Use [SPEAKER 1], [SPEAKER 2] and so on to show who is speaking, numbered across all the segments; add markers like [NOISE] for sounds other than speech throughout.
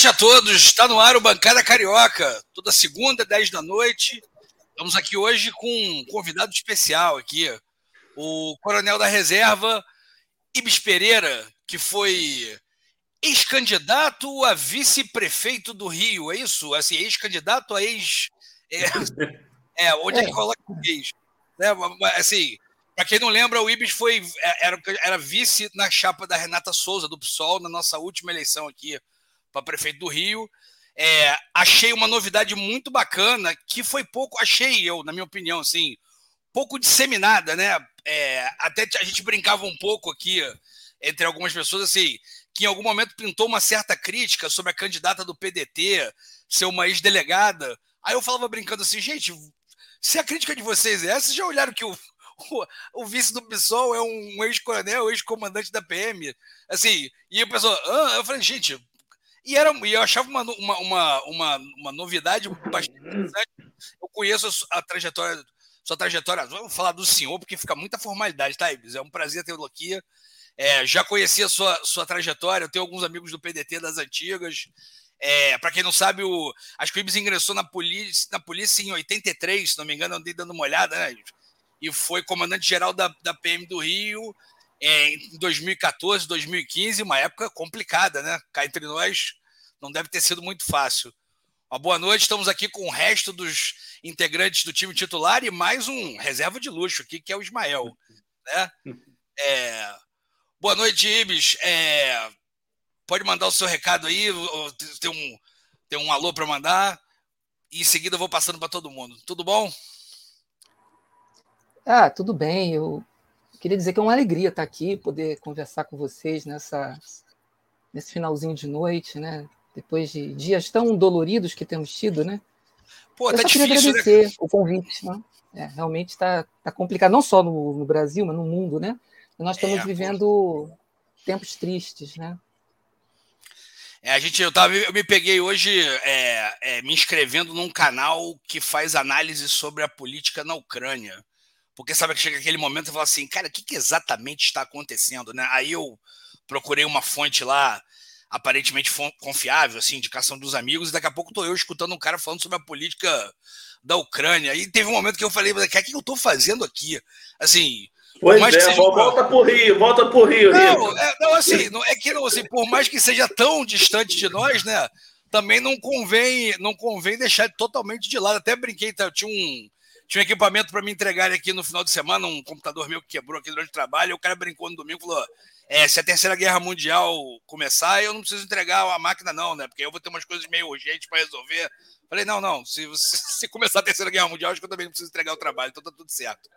[SPEAKER 1] Noite a todos. Está no ar o Bancada Carioca. Toda segunda, 10 da noite. Estamos aqui hoje com um convidado especial aqui. O coronel da reserva, Ibis Pereira, que foi ex-candidato a vice-prefeito do Rio, é isso? Assim, ex-candidato a ex... É, é onde é. ele coloca o ex. Né? Assim, para quem não lembra, o Ibis foi, era, era vice na chapa da Renata Souza, do PSOL, na nossa última eleição aqui para prefeito do Rio. É, achei uma novidade muito bacana que foi pouco, achei eu, na minha opinião, assim, pouco disseminada, né? É, até a gente brincava um pouco aqui entre algumas pessoas, assim, que em algum momento pintou uma certa crítica sobre a candidata do PDT ser uma ex-delegada. Aí eu falava brincando assim, gente, se a crítica de vocês é essa, vocês já olharam que o, o, o vice do PSOL é um ex-coronel, ex-comandante da PM? Assim, e o pessoal, ah, eu falei, gente, e, era, e eu achava uma, uma, uma, uma, uma novidade bastante interessante. Eu conheço a trajetória, sua trajetória, vamos falar do senhor, porque fica muita formalidade, tá, Ibis? É um prazer ter aqui. É, já conheci a sua, sua trajetória, eu tenho alguns amigos do PDT das antigas. É, para quem não sabe, o, acho que o Ibis ingressou na polícia, na polícia em 83, se não me engano, andei dando uma olhada, né? E foi comandante-geral da, da PM do Rio é, em 2014, 2015, uma época complicada, né? Cá entre nós, não deve ter sido muito fácil. Uma boa noite, estamos aqui com o resto dos integrantes do time titular e mais um reserva de luxo aqui, que é o Ismael. Né? É... Boa noite, Ibis. É... Pode mandar o seu recado aí, tem um, tem um alô para mandar, e em seguida eu vou passando para todo mundo. Tudo bom?
[SPEAKER 2] Ah, tudo bem. Eu queria dizer que é uma alegria estar aqui, poder conversar com vocês nessa, nesse finalzinho de noite, né? Depois de dias tão doloridos que temos tido, né? Pô, Eu tá só difícil, queria né? agradecer né? o convite, né? É, realmente está tá complicado, não só no, no, Brasil, mas no mundo, né? Nós estamos é, vivendo tempos tristes, né?
[SPEAKER 1] É, a gente, eu, tava, eu me peguei hoje é, é, me inscrevendo num canal que faz análise sobre a política na Ucrânia. Porque sabe que chega aquele momento e fala assim, cara, o que, que, exatamente está acontecendo? Né? Aí eu procurei uma fonte lá, aparentemente confiável, assim, indicação dos amigos, e daqui a pouco estou eu escutando um cara falando sobre a política da Ucrânia. E teve um momento que eu falei, o que é que eu estou fazendo aqui? Assim.
[SPEAKER 3] Pois é, seja... volta pro Rio, volta pro Rio.
[SPEAKER 1] Não, é, não assim, não, é que não, assim, por mais que seja tão distante de nós, né? Também não convém, não convém deixar totalmente de lado. Até brinquei, tá, eu tinha um tinha um equipamento para me entregar aqui no final de semana, um computador meu que quebrou aqui durante o trabalho. E o cara brincou no domingo e falou: é, se a Terceira Guerra Mundial começar, eu não preciso entregar a máquina, não, né? Porque eu vou ter umas coisas meio urgentes para resolver. Falei: não, não, se, [LAUGHS] se começar a Terceira Guerra Mundial, acho que eu também não preciso entregar o trabalho, então tá tudo certo.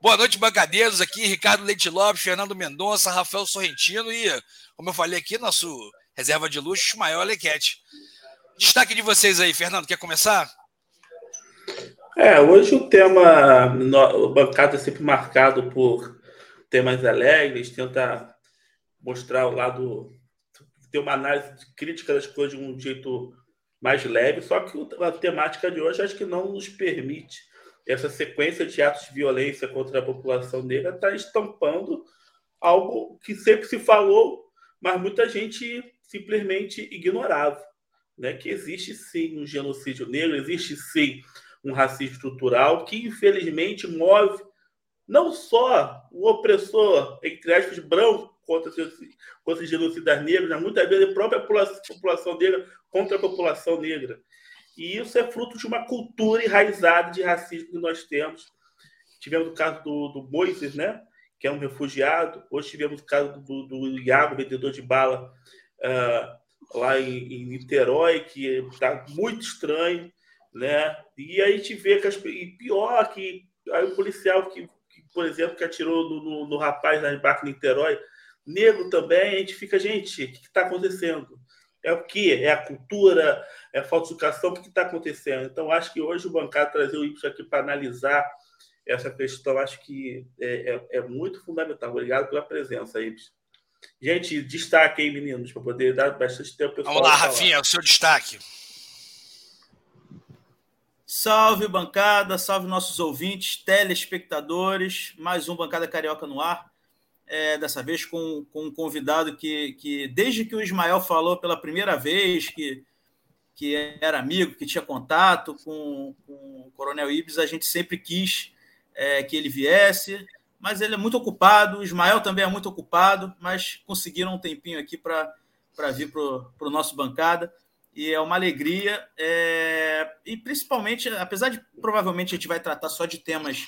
[SPEAKER 1] Boa noite, bancadeiros. Aqui, Ricardo Leite Lopes, Fernando Mendonça, Rafael Sorrentino e, como eu falei aqui, nosso reserva de luxo, Ismael Alequete. Destaque de vocês aí, Fernando, quer começar?
[SPEAKER 3] É, hoje o tema, o bancada é sempre marcado por temas alegres, tenta mostrar o lado, ter uma análise crítica das coisas de um jeito mais leve, só que a temática de hoje acho que não nos permite essa sequência de atos de violência contra a população negra está estampando algo que sempre se falou, mas muita gente simplesmente ignorava, né? Que existe sim um genocídio negro, existe sim um racismo estrutural que, infelizmente, move não só o opressor, entre aspas, branco contra, contra os genocidas negros, mas muitas vezes a própria população negra contra a população negra. E isso é fruto de uma cultura enraizada de racismo que nós temos. Tivemos o caso do, do Moises, né? que é um refugiado. Hoje tivemos o caso do, do Iago, vendedor de bala, uh, lá em, em Niterói, que está muito estranho né? E aí a gente vê que as, e pior que aí o policial que, que, por exemplo, que atirou no, no, no rapaz na barca em Niterói, negro também, a gente fica, gente, o que está acontecendo? É o que? É a cultura? É a falta de educação? O que está acontecendo? Então, acho que hoje o bancário trazer isso aqui para analisar essa questão, acho que é, é, é, muito fundamental. Obrigado pela presença aí. Gente, destaque aí, meninos, para poder dar bastante tempo.
[SPEAKER 1] Vamos lá, Rafinha, o seu destaque.
[SPEAKER 4] Salve bancada, salve nossos ouvintes, telespectadores, mais um Bancada Carioca no ar. é, dessa vez com, com um convidado que, que, desde que o Ismael falou pela primeira vez, que, que era amigo, que tinha contato com, com o Coronel Ibis, a gente sempre quis é, que ele viesse, mas ele é muito ocupado, o Ismael também é muito ocupado, mas conseguiram um tempinho aqui para vir para o nosso bancada e é uma alegria. É... E principalmente, apesar de provavelmente a gente vai tratar só de temas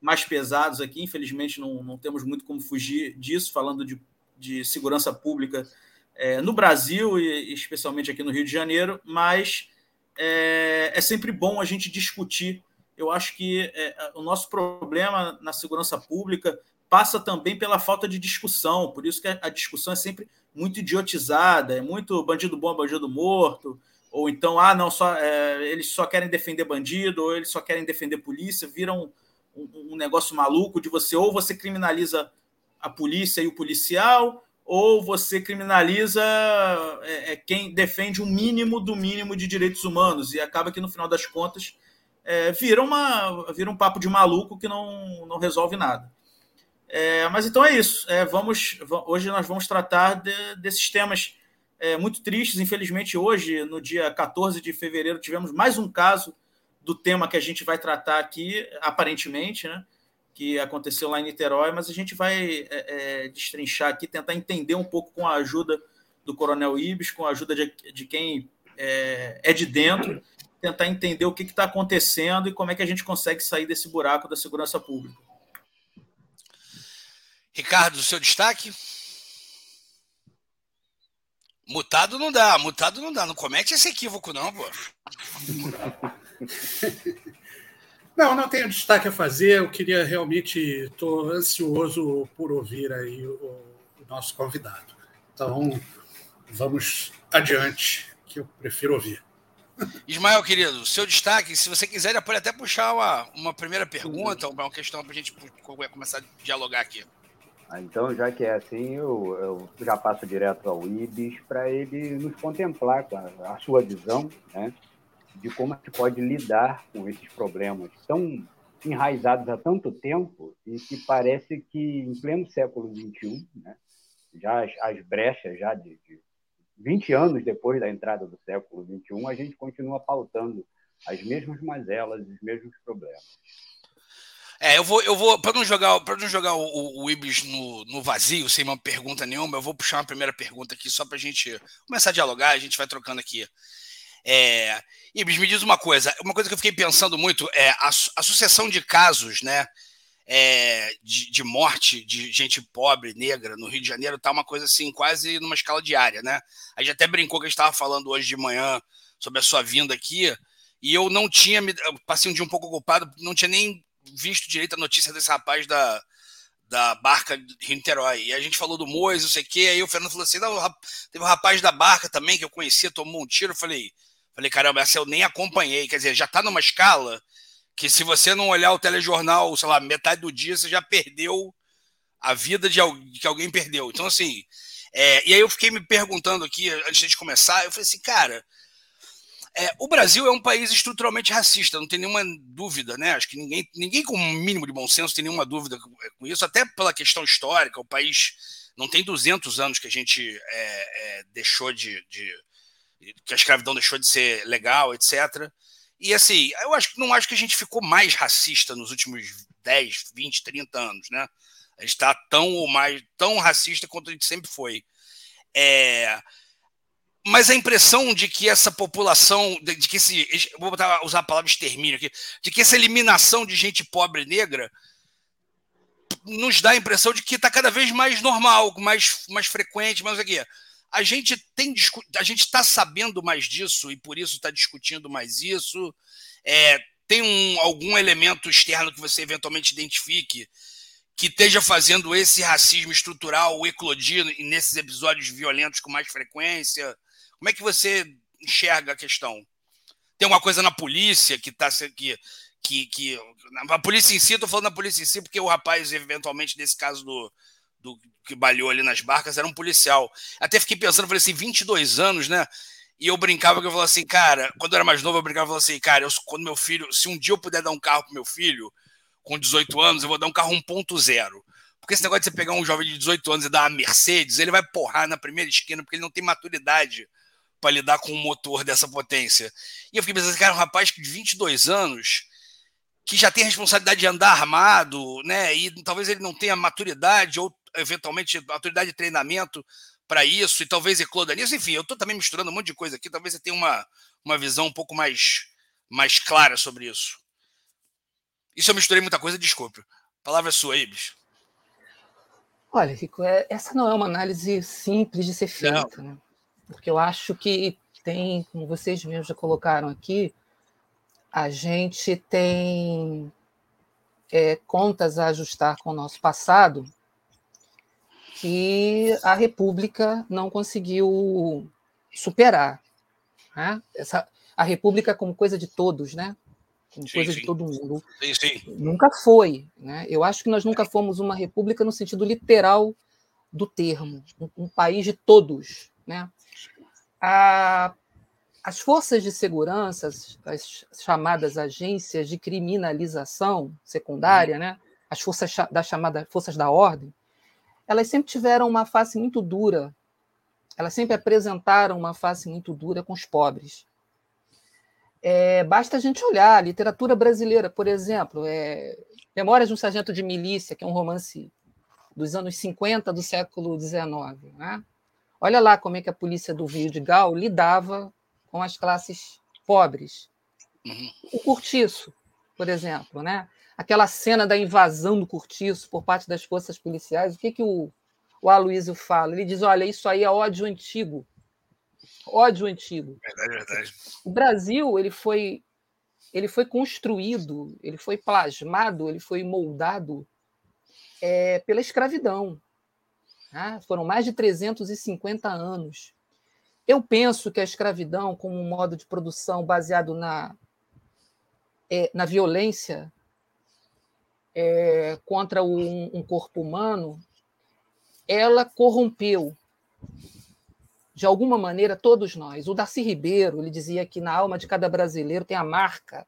[SPEAKER 4] mais pesados aqui, infelizmente não, não temos muito como fugir disso, falando de, de segurança pública é, no Brasil e especialmente aqui no Rio de Janeiro, mas é, é sempre bom a gente discutir. Eu acho que é, o nosso problema na segurança pública passa também pela falta de discussão, por isso que a discussão é sempre muito idiotizada, é muito bandido bom, bandido morto, ou então, ah, não, só é, eles só querem defender bandido, ou eles só querem defender polícia, viram um, um negócio maluco de você ou você criminaliza a polícia e o policial, ou você criminaliza é, é, quem defende o mínimo do mínimo de direitos humanos, e acaba que no final das contas é, vira, uma, vira um papo de maluco que não, não resolve nada. É, mas então é isso. É, vamos, hoje nós vamos tratar de, desses temas é, muito tristes. Infelizmente, hoje, no dia 14 de fevereiro, tivemos mais um caso do tema que a gente vai tratar aqui, aparentemente, né? Que aconteceu lá em Niterói, mas a gente vai é, é, destrinchar aqui, tentar entender um pouco com a ajuda do Coronel Ibis, com a ajuda de, de quem é, é, de dentro, tentar entender o que está acontecendo e como é que a gente consegue sair desse buraco da segurança pública.
[SPEAKER 1] Ricardo, seu destaque? Mutado não dá, mutado não dá. Não comete esse equívoco, não, pô. [LAUGHS]
[SPEAKER 5] Não, não tenho destaque a fazer. Eu queria realmente, estou ansioso por ouvir aí o, o, nosso convidado. Então, vamos adiante, que eu prefiro ouvir. [LAUGHS]
[SPEAKER 1] Ismael, querido, seu destaque, se você quiser, pode até puxar uma, uma primeira pergunta, uma questão para a gente começar a dialogar aqui.
[SPEAKER 6] Ah, então, já que é assim, eu, eu já passo direto ao IBIS para ele nos contemplar com a, a sua visão, né? de como se pode lidar com esses problemas tão enraizados há tanto tempo e que parece que em pleno século XXI, né, já as, as, brechas já de, de 20 anos depois da entrada do século XXI, a gente continua pautando as mesmas mazelas, os mesmos problemas.
[SPEAKER 1] É, eu vou, eu vou para não jogar, para não jogar o, o, Ibis no, no vazio, sem uma pergunta nenhuma, eu vou puxar uma primeira pergunta aqui só para a gente começar a dialogar, a gente vai trocando aqui. É, Ibis, me diz uma coisa. Uma coisa que eu fiquei pensando muito é a, a sucessão de casos, né? É, de, de, morte de gente pobre, negra, no Rio de Janeiro, tá uma coisa assim, quase numa escala diária, né? A gente até brincou que a gente estava falando hoje de manhã sobre a sua vinda aqui, e eu não tinha, eu passei um dia um pouco ocupado, não tinha nem visto direito a notícia desse rapaz da, da barca de Niterói. E a gente falou do Mois, não sei o quê, aí o Fernando falou assim: não, teve um rapaz da barca também que eu conhecia, tomou um tiro. Eu falei, Falei, caramba, essa eu nem acompanhei. Quer dizer, já está numa escala que se você não olhar o telejornal, sei lá, metade do dia, você já perdeu a vida de, que alguém perdeu. Então, assim, é, e aí eu fiquei me perguntando aqui, antes de começar, eu falei assim, cara, é, o Brasil é um país estruturalmente racista, não tem nenhuma dúvida, né? Acho que ninguém, ninguém com um mínimo de bom senso tem nenhuma dúvida com isso, até pela questão histórica, o país não tem 200 anos que a gente é, é deixou de, de que a escravidão deixou de ser legal, etc. E assim, eu acho não acho que a gente ficou mais racista nos últimos 10, 20, 30 anos, né? A gente está tão ou mais tão racista quanto a gente sempre foi. É, mas a impressão de que essa população, de, que esse, vou botar, usar a palavra extermínio aqui, de que essa eliminação de gente pobre negra nos dá a impressão de que está cada vez mais normal, mais, mais frequente, mais aqui a gente tem a gente está sabendo mais disso e por isso está discutindo mais isso. É, tem um, algum elemento externo que você eventualmente identifique que esteja fazendo esse racismo estrutural eclodir nesses episódios violentos com mais frequência? Como é que você enxerga a questão? Tem alguma coisa na polícia que está que, que, que a polícia em si, estou falando da polícia em si, porque o rapaz, eventualmente, nesse caso do, do que balhou ali nas barcas era um policial. Até fiquei pensando, falei assim, 22 anos, né? E eu brincava que eu falava assim, cara, quando eu era mais novo, eu brincava e falava assim, cara, eu, quando meu filho, se um dia eu puder dar um carro pro meu filho, com 18 anos, eu vou dar um carro 1.0. Porque esse negócio de você pegar um jovem de 18 anos e dar uma Mercedes, ele vai porrar na primeira esquina porque ele não tem maturidade para lidar com um motor dessa potência. E eu fiquei pensando, cara, um rapaz de 22 anos que já tem a responsabilidade de andar armado, né? E talvez ele não tenha maturidade ou eventualmente maturidade de treinamento para isso e talvez ecloda nisso. Enfim, eu estou também misturando um monte de coisa aqui. Talvez você tenha uma, uma visão um pouco mais, mais clara sobre isso. Isso eu misturei muita coisa, desculpe. A palavra é sua, Ibis.
[SPEAKER 2] Olha, Rico, é, essa não é uma análise simples de ser feita, né? Porque eu acho que tem, como vocês mesmos já colocaram aqui, a gente tem é, contas a ajustar com o nosso passado que a República não conseguiu superar. Né? Essa, a República como coisa de todos, né? Como sim, coisa sim. de todo mundo.
[SPEAKER 1] Sim,
[SPEAKER 2] nunca foi. Né? Eu acho que nós nunca fomos uma república no sentido literal do termo, um, um país de todos. Né? A, as forças de segurança, as chamadas agências de criminalização secundária, né? as forças da chamada forças da ordem, elas sempre tiveram uma face muito dura. Elas sempre apresentaram uma face muito dura com os pobres. É, basta a gente olhar a literatura brasileira, por exemplo, é, Memórias de um Sargento de Milícia, que é um romance dos anos 50 do século XIX. Né? Olha lá como é que a polícia do Rio de Gal lidava com as classes pobres. Uhum. O cortiço, por exemplo, né? aquela cena da invasão do cortiço por parte das forças policiais, o que, que o, o Aloysio fala? Ele diz: olha, isso aí é ódio antigo. Ódio antigo.
[SPEAKER 1] Verdade, verdade.
[SPEAKER 2] O Brasil ele foi, ele foi construído, ele foi plasmado, ele foi moldado é, pela escravidão. Né? Foram mais de 350 anos. Eu penso que a escravidão, como um modo de produção baseado na, é, na violência é, contra um, um corpo humano, ela corrompeu, de alguma maneira, todos nós. O Darcy Ribeiro ele dizia que na alma de cada brasileiro tem a marca,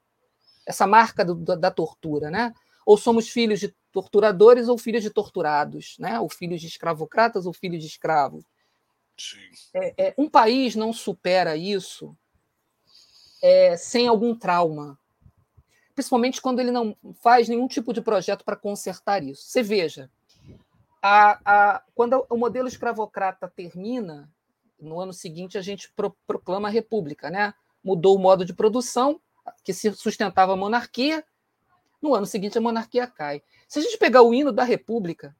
[SPEAKER 2] essa marca do, da tortura, né? Ou somos filhos de torturadores ou filhos de torturados, né? ou filhos de escravocratas ou filhos de escravos. É, é, um país não supera isso é, sem algum trauma, principalmente quando ele não faz nenhum tipo de projeto para consertar isso. Você veja, a, a, quando o modelo escravocrata termina, no ano seguinte a gente pro, proclama a república, né? Mudou o modo de produção, que se sustentava a monarquia, no ano seguinte a monarquia cai. Se a gente pegar o hino da república,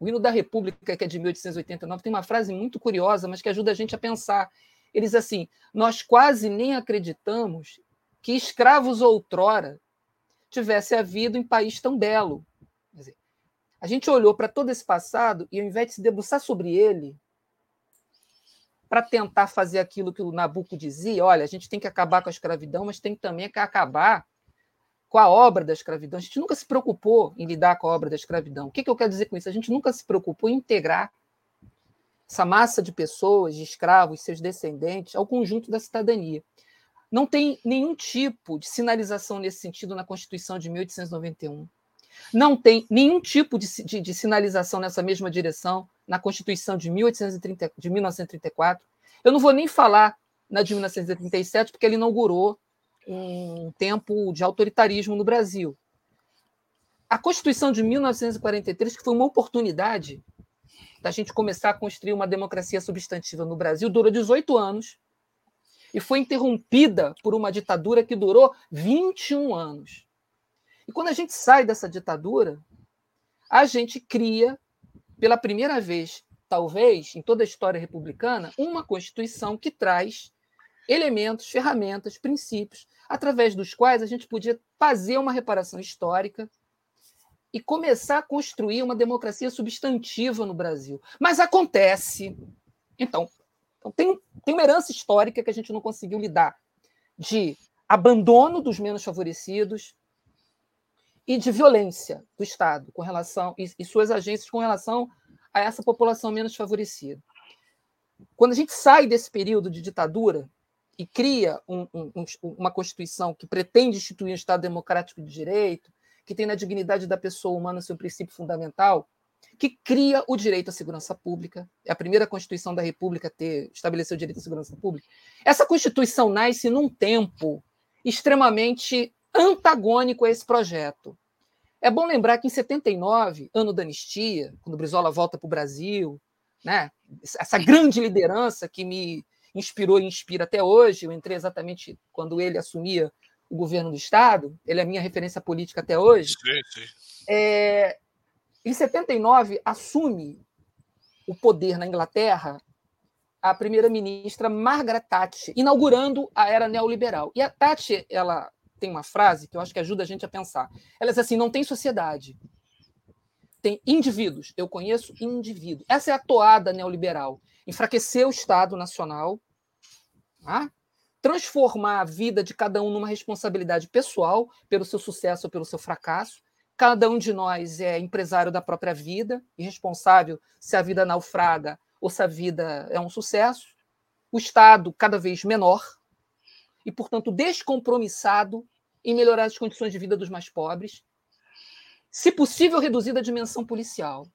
[SPEAKER 2] o hino da república, que é de 1889, tem uma frase muito curiosa, mas que ajuda a gente a pensar. Eles assim: nós quase nem acreditamos que escravos outrora tivesse havido em país tão belo. Dizer, a gente olhou para todo esse passado e, ao invés de se debruçar sobre ele, para tentar fazer aquilo que o Nabucco dizia, olha, a gente tem que acabar com a escravidão, mas tem também que acabar com a obra da escravidão. A gente nunca se preocupou em lidar com a obra da escravidão. O que, que eu quero dizer com isso? A gente nunca se preocupou em integrar essa massa de pessoas, de escravos, seus descendentes, ao conjunto da cidadania. Não tem nenhum tipo de sinalização nesse sentido na Constituição de 1891. Não tem nenhum tipo de, de, de sinalização nessa mesma direção na Constituição de, 1830, de 1934. Eu não vou nem falar na de 1937, porque ele inaugurou um tempo de autoritarismo no Brasil. A Constituição de 1943, que foi uma oportunidade da gente começar a construir uma democracia substantiva no Brasil, durou 18 anos e foi interrompida por uma ditadura que durou 21 anos. E quando a gente sai dessa ditadura, a gente cria, pela primeira vez, talvez, em toda a história republicana, uma Constituição que traz elementos, ferramentas, princípios, através dos quais a gente podia fazer uma reparação histórica e começar a construir uma democracia substantiva no Brasil. Mas acontece. Então, então, tem, tem uma herança histórica que a gente não conseguiu lidar de abandono dos menos favorecidos e de violência do Estado com relação e, e suas agências com relação a essa população menos favorecida. Quando a gente sai desse período de ditadura e cria um, um, uma Constituição que pretende instituir um Estado democrático de direito, que tem na dignidade da pessoa humana seu princípio fundamental, que cria o direito à segurança pública. É a primeira Constituição da República a ter estabeleceu o direito à segurança pública. Essa Constituição nasce num tempo extremamente antagônico a esse projeto. É bom lembrar que em 79, ano da anistia, quando Brizola volta para o Brasil, né, essa grande liderança que me inspirou e inspira até hoje, eu entrei exatamente quando ele assumia o governo do Estado, ele é a minha referência política até hoje. Sim, sim. É, em 79, assume o poder na Inglaterra a primeira-ministra Margaret Thatcher, inaugurando a era neoliberal. E a Thatcher, ela tem uma frase que eu acho que ajuda a gente a pensar. Ela diz assim: não tem sociedade, tem indivíduos. Eu conheço indivíduos. Essa é a toada neoliberal. Enfraquecer o Estado Nacional, tá? transformar a vida de cada um numa responsabilidade pessoal pelo seu sucesso ou pelo seu fracasso. Cada um de nós é empresário da própria vida e responsável se a vida naufraga ou se a vida é um sucesso. O Estado cada vez menor e, portanto, descompromissado em melhorar as condições de vida dos mais pobres, se possível, reduzida a dimensão policial.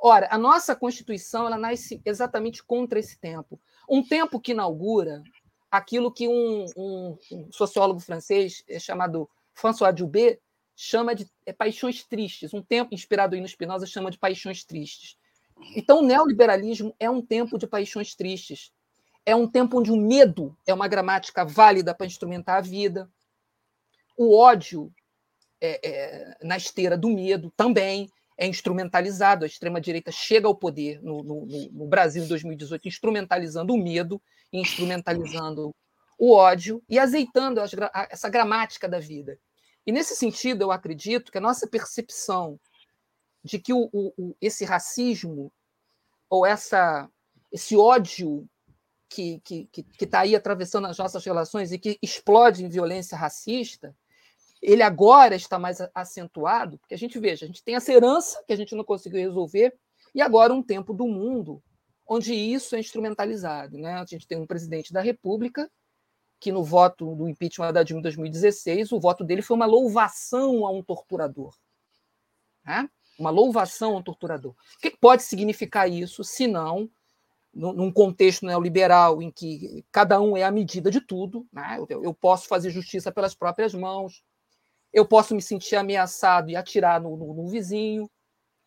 [SPEAKER 2] Ora, a nossa Constituição ela nasce exatamente contra esse tempo. Um tempo que inaugura aquilo que um, um, um sociólogo francês é chamado François Dubé chama de é, paixões tristes. Um tempo inspirado em Spinoza chama de paixões tristes. Então, o neoliberalismo é um tempo de paixões tristes. É um tempo onde o medo é uma gramática válida para instrumentar a vida, o ódio é, é, na esteira do medo também é instrumentalizado. A extrema-direita chega ao poder no, no, no, Brasil em 2018, instrumentalizando o medo, instrumentalizando o ódio e azeitando as, essa gramática da vida. E, nesse sentido, eu acredito que a nossa percepção de que o, o, esse racismo ou essa, esse ódio que está que, que tá aí atravessando as nossas relações e que explode em violência racista, ele agora está mais acentuado, porque a gente veja, a gente tem essa herança que a gente não conseguiu resolver, e agora um tempo do mundo onde isso é instrumentalizado. Né? A gente tem um presidente da República que no voto do impeachment da Dilma em 2016, o voto dele foi uma louvação a um torturador. Né? Uma louvação a um torturador. O que pode significar isso, se não num contexto neoliberal em que cada um é a medida de tudo, né? eu posso fazer justiça pelas próprias mãos, eu posso me sentir ameaçado e atirar no, no, no vizinho.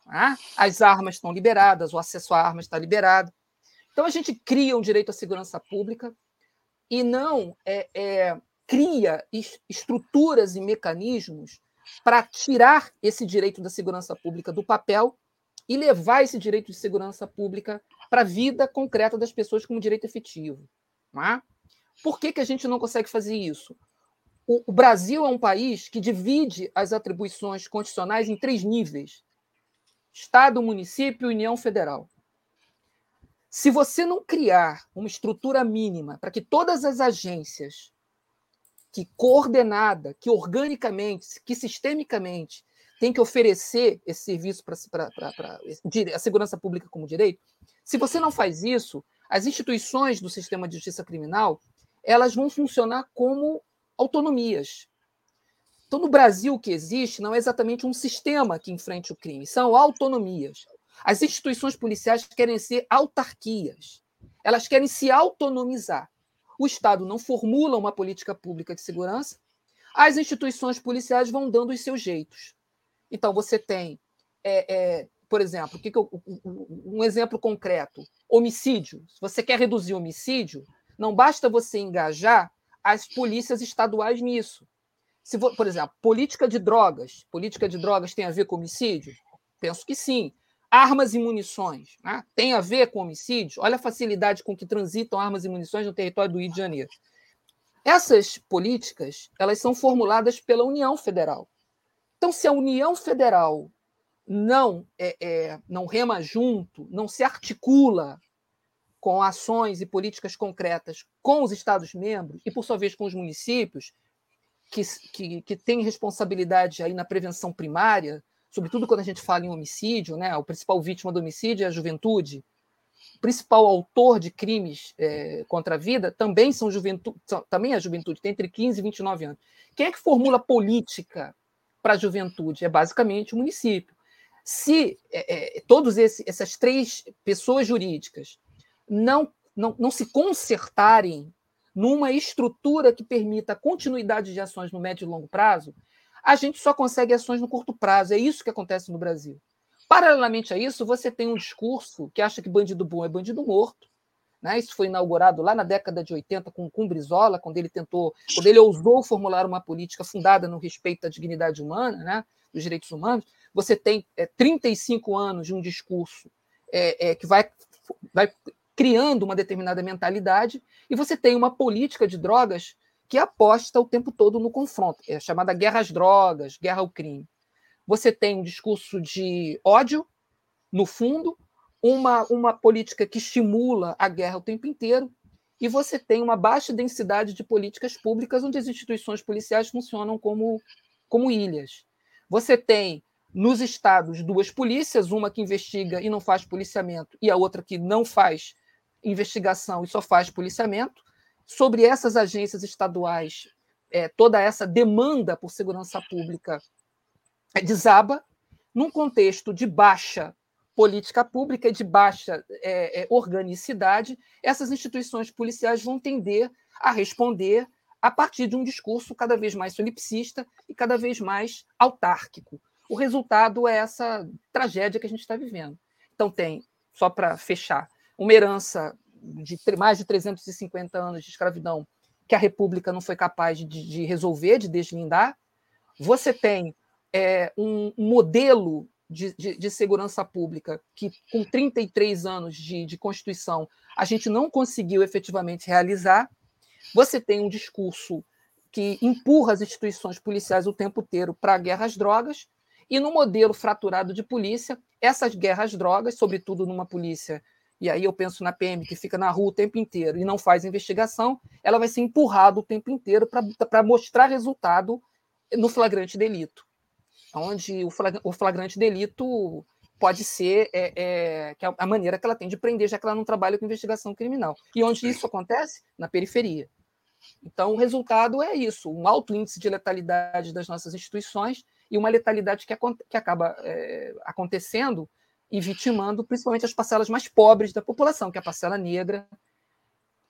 [SPEAKER 2] Né? As armas estão liberadas, o acesso a armas está liberado. Então a gente cria um direito à segurança pública e não é, é, cria estruturas e mecanismos para tirar esse direito da segurança pública do papel e levar esse direito de segurança pública para a vida concreta das pessoas como direito efetivo. É? Por que, que a gente não consegue fazer isso? O, Brasil é um país que divide as atribuições constitucionais em três níveis: Estado, município e União Federal. Se você não criar uma estrutura mínima para que todas as agências que coordenada, que organicamente, que sistemicamente tem que oferecer esse serviço para a segurança pública como direito, se você não faz isso, as instituições do sistema de justiça criminal elas vão funcionar como autonomias. Então, no Brasil, o que existe não é exatamente um sistema que enfrente o crime, são autonomias. As instituições policiais querem ser autarquias, elas querem se autonomizar. O Estado não formula uma política pública de segurança, as instituições policiais vão dando os seus jeitos. Então, você tem, é, é, por exemplo, que que eu, um exemplo concreto: homicídio. Se você quer reduzir o homicídio, não basta você engajar as polícias estaduais nisso. Se, por exemplo, política de drogas. Política de drogas tem a ver com homicídio? Penso que sim. Armas e munições né? tem a ver com homicídio? Olha a facilidade com que transitam armas e munições no território do Rio de Janeiro. Essas políticas elas são formuladas pela União Federal. Então, se a União Federal não é, é, não rema junto, não se articula com ações e políticas concretas com os Estados-membros e, por sua vez, com os municípios, que, que, que têm responsabilidade aí na prevenção primária, sobretudo quando a gente fala em homicídio, né? o principal vítima do homicídio é a juventude, o principal autor de crimes é, contra a vida também são juventude, também é a juventude, tem entre 15 e 29 anos. Quem é que formula política para a juventude? É basicamente o município. Se é, é, todas essas três pessoas jurídicas não, não, não se consertarem numa estrutura que permita a continuidade de ações no médio e longo prazo, a gente só consegue ações no curto prazo. É isso que acontece no Brasil. Paralelamente a isso, você tem um discurso que acha que bandido bom é bandido morto. Né? Isso foi inaugurado lá na década de 80 com, com Brizola, quando ele tentou, quando ele ousou formular uma política fundada no respeito à dignidade humana, né? dos direitos humanos. Você tem é, 35 anos de um discurso é, é, que vai, vai criando uma determinada mentalidade, e você tem uma política de drogas que aposta o tempo todo no confronto, é chamada guerra às drogas, guerra ao crime. Você tem um discurso de ódio, no fundo, uma, uma política que estimula a guerra o tempo inteiro, e você tem uma baixa densidade de políticas públicas onde as instituições policiais funcionam como, como ilhas. Você tem nos estados duas polícias, uma que investiga e não faz policiamento, e a outra que não faz investigação e só faz policiamento sobre essas agências estaduais, é, toda essa demanda por segurança pública é, desaba, num contexto de baixa política pública e de baixa é, é, organicidade, essas instituições policiais vão tender a responder a partir de um discurso cada vez mais solipsista e cada vez mais autárquico. O resultado é essa tragédia que a gente está vivendo. Então, tem, só para fechar, uma herança de mais de 350 anos de escravidão que a República não foi capaz de, de resolver, de deslindar. Você tem é, um modelo de, de, de, segurança pública que, com 33 anos de, Constituição, a gente não conseguiu efetivamente realizar. Você tem um discurso que empurra as instituições policiais o tempo inteiro para a guerra às drogas, e no modelo fraturado de polícia, essas guerras às drogas, sobretudo numa polícia e aí eu penso na PM que fica na rua o tempo inteiro e não faz investigação, ela vai ser empurrada o tempo inteiro para mostrar resultado no flagrante delito. Onde o flagrante delito pode ser é, é, que é a maneira que ela tem de prender, já que ela não trabalha com investigação criminal. E onde isso acontece? Na periferia. Então, o resultado é isso: um alto índice de letalidade das nossas instituições e uma letalidade que, que acaba é, acontecendo e vitimando principalmente as parcelas mais pobres da população, que é a parcela negra,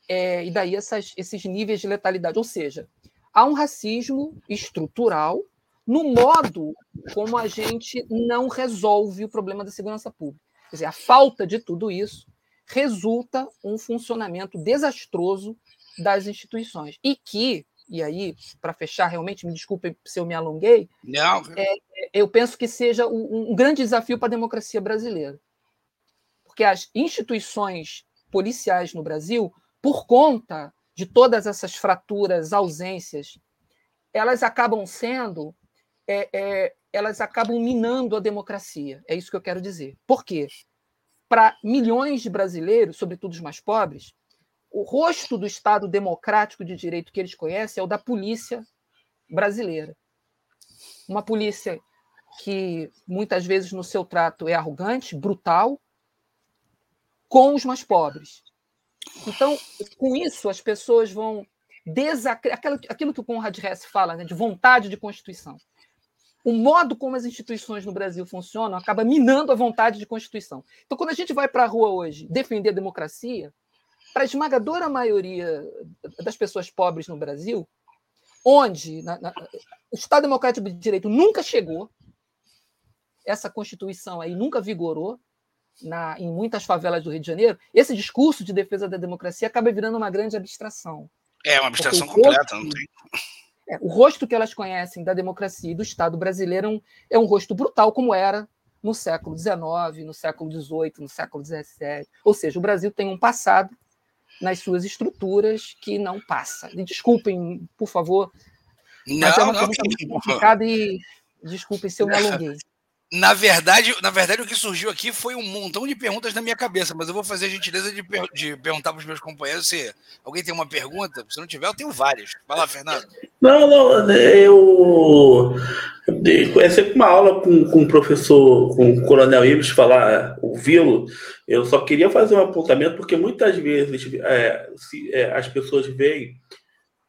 [SPEAKER 2] é, e daí essas, esses níveis de letalidade. Ou seja, há um racismo estrutural no modo como a gente não resolve o problema da segurança pública. Quer dizer, a falta de tudo isso resulta um funcionamento desastroso das instituições e que e aí, para fechar, realmente, me desculpem se eu me alonguei,
[SPEAKER 1] Não.
[SPEAKER 2] É, eu penso que seja um, um grande desafio para a democracia brasileira. Porque as instituições policiais no Brasil, por conta de todas essas fraturas, ausências, elas acabam sendo, é, é, elas acabam minando a democracia. É isso que eu quero dizer. Por quê? Para milhões de brasileiros, sobretudo os mais pobres, o rosto do Estado democrático de direito que eles conhecem é o da polícia brasileira. Uma polícia que muitas vezes no seu trato é arrogante, brutal, com os mais pobres. Então, com isso, as pessoas vão desacreditar aquilo que o Conrad Hess fala, né, de vontade de constituição. O modo como as instituições no Brasil funcionam acaba minando a vontade de constituição. Então, quando a gente vai para a rua hoje defender a democracia, para a esmagadora maioria das pessoas pobres no Brasil, onde na, na, o Estado Democrático de Direito nunca chegou, essa Constituição aí nunca vigorou na, em muitas favelas do Rio de Janeiro, esse discurso de defesa da democracia acaba virando uma grande abstração.
[SPEAKER 1] É uma abstração completa, não tem.
[SPEAKER 2] É, o rosto que elas conhecem da democracia e do Estado brasileiro é um, é um rosto brutal, como era no século XIX, no século XVIII, no século XVII. Ou seja, o Brasil tem um passado nas suas estruturas que não passa. Me desculpem, por favor,
[SPEAKER 1] não, mas é uma
[SPEAKER 2] pergunta muito complicada e desculpem se eu me alonguei.
[SPEAKER 1] Na verdade, na verdade, o que surgiu aqui foi um montão de perguntas na minha cabeça, mas eu vou fazer a gentileza de, per de perguntar para os meus companheiros se alguém tem uma pergunta. Se não tiver, eu tenho várias. Lá, Fernando.
[SPEAKER 3] Não, não, eu. É sempre uma aula com, com o professor, com o Coronel Ibis, falar, ouvi-lo. Eu só queria fazer um apontamento, porque muitas vezes é, se, é, as pessoas veem.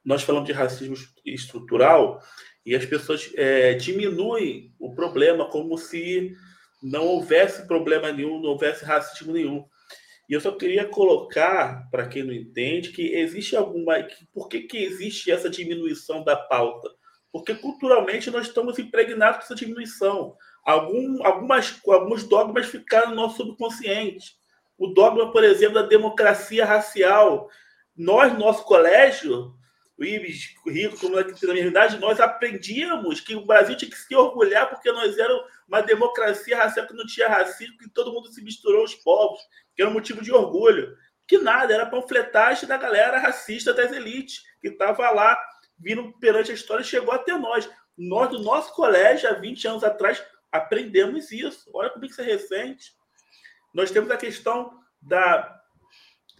[SPEAKER 3] Nós falamos de racismo estrutural e as pessoas é, diminuem o problema como se não houvesse problema nenhum, não houvesse racismo nenhum. E eu só queria colocar, para quem não entende, que existe alguma. Por que, que existe essa diminuição da pauta? Porque culturalmente nós estamos impregnados com essa diminuição. Algum, algumas, alguns dogmas ficaram no nosso subconsciente. O dogma, por exemplo, da democracia racial. Nós, nosso colégio, o IBS, Rico, como na minha verdade, nós aprendíamos que o Brasil tinha que se orgulhar porque nós éramos uma democracia racial que não tinha racismo, que todo mundo se misturou os povos, que era um motivo de orgulho. Que nada, era panfletagem da galera racista das elites, que estava lá vindo perante a história chegou até nós. Nós, do nosso colégio, há 20 anos atrás, aprendemos isso. Olha como isso é recente. Nós temos a questão da,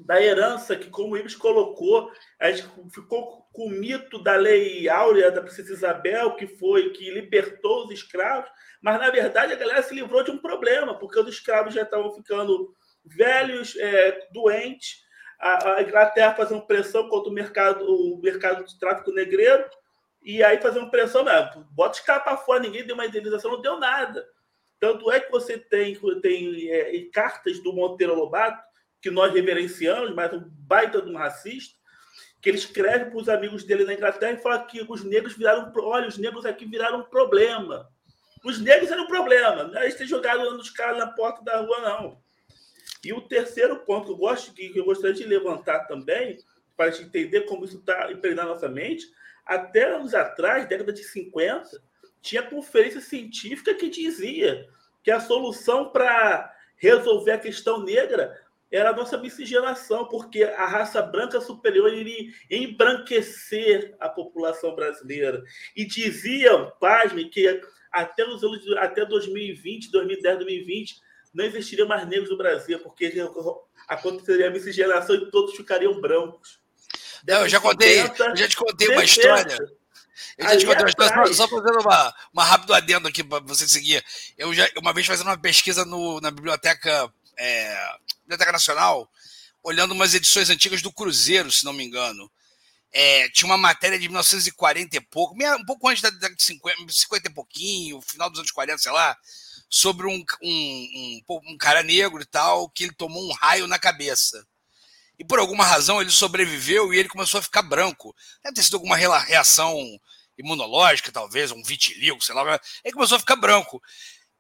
[SPEAKER 3] da herança, que, como o Ibis colocou, a gente ficou com o mito da lei áurea da princesa Isabel, que foi que libertou os escravos, mas, na verdade, a galera se livrou de um problema, porque os escravos já estavam ficando velhos, é, doentes, a, Inglaterra fazendo pressão contra o mercado, o mercado de tráfico negreiro, e aí fazendo pressão, né? bota os caras para fora, ninguém deu uma indenização, não deu nada. Tanto é que você tem, tem é, cartas do Monteiro Lobato, que nós reverenciamos, mas um baita de um racista, que ele escreve para os amigos dele na Inglaterra e fala que os negros viraram, olha, os negros aqui viraram um problema. Os negros eram um problema, não é terem jogado os caras na porta da rua, não. E o terceiro ponto que eu, gosto, que eu gostaria de levantar também, para a gente entender como isso está impregnado na nossa mente, até anos atrás, década de 50, tinha conferência científica que dizia que a solução para resolver a questão negra era a nossa miscigenação, porque a raça branca superior iria embranquecer a população brasileira. E diziam, pasme, que até os anos até 2020, 2010, 2020, não existiria mais negros no Brasil, porque aconteceria a miscigenação e todos ficariam brancos.
[SPEAKER 1] Não, eu já contei, eu já te contei uma história. Eu já te contei uma história, só fazendo uma, uma rápido adendo aqui para você seguir. Eu já, uma vez fazendo uma pesquisa no, na biblioteca, é, biblioteca Nacional, olhando umas edições antigas do Cruzeiro, se não me engano. É, tinha uma matéria de 1940 e pouco, um pouco antes da década de 50, 50 e pouquinho, final dos anos 40, sei lá, sobre um, um, um, um cara negro e tal, que ele tomou um raio na cabeça. E por alguma razão ele sobreviveu e ele começou a ficar branco. Deve ter sido alguma reação imunológica, talvez, um vitiligo, sei lá. Ele começou a ficar branco.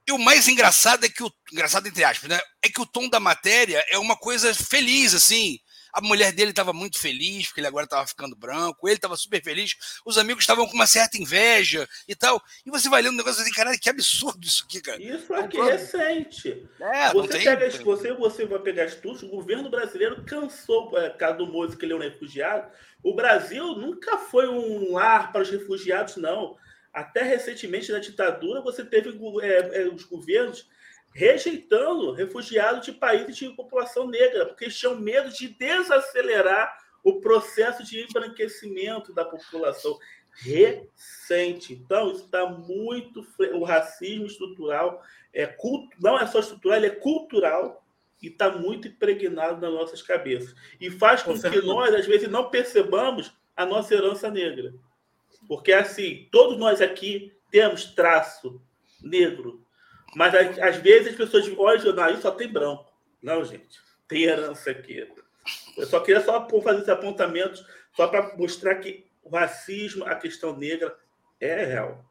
[SPEAKER 1] E o mais engraçado é que o. Engraçado entre aspas, né? É que o tom da matéria é uma coisa feliz, assim. A mulher dele estava muito feliz, porque ele agora estava ficando branco, ele estava super feliz, os amigos estavam com uma certa inveja e tal. E você vai lendo um negócio assim, caralho, que absurdo isso aqui, cara.
[SPEAKER 3] Isso aqui é recente. É, você, tem... pega, você, você vai pegar estudos, o governo brasileiro cansou, é, caso do Moisés, que ele é um refugiado, o Brasil nunca foi um lar para os refugiados, não. Até recentemente, na ditadura, você teve é, é, os governos rejeitando refugiados de países de população negra, porque tinham medo de desacelerar o processo de embranquecimento da população recente. Então, está muito. O racismo estrutural é culto, não é só estrutural, ele é cultural e está muito impregnado nas nossas cabeças. E faz com, com que nós, às vezes, não percebamos a nossa herança negra. Porque, assim, todos nós aqui temos traço negro, mas às vezes as pessoas dizem, olha, aí só tem branco. Não, gente, tem herança aqui. Eu só queria só fazer esses apontamentos, só para mostrar que o racismo, a questão negra, é real.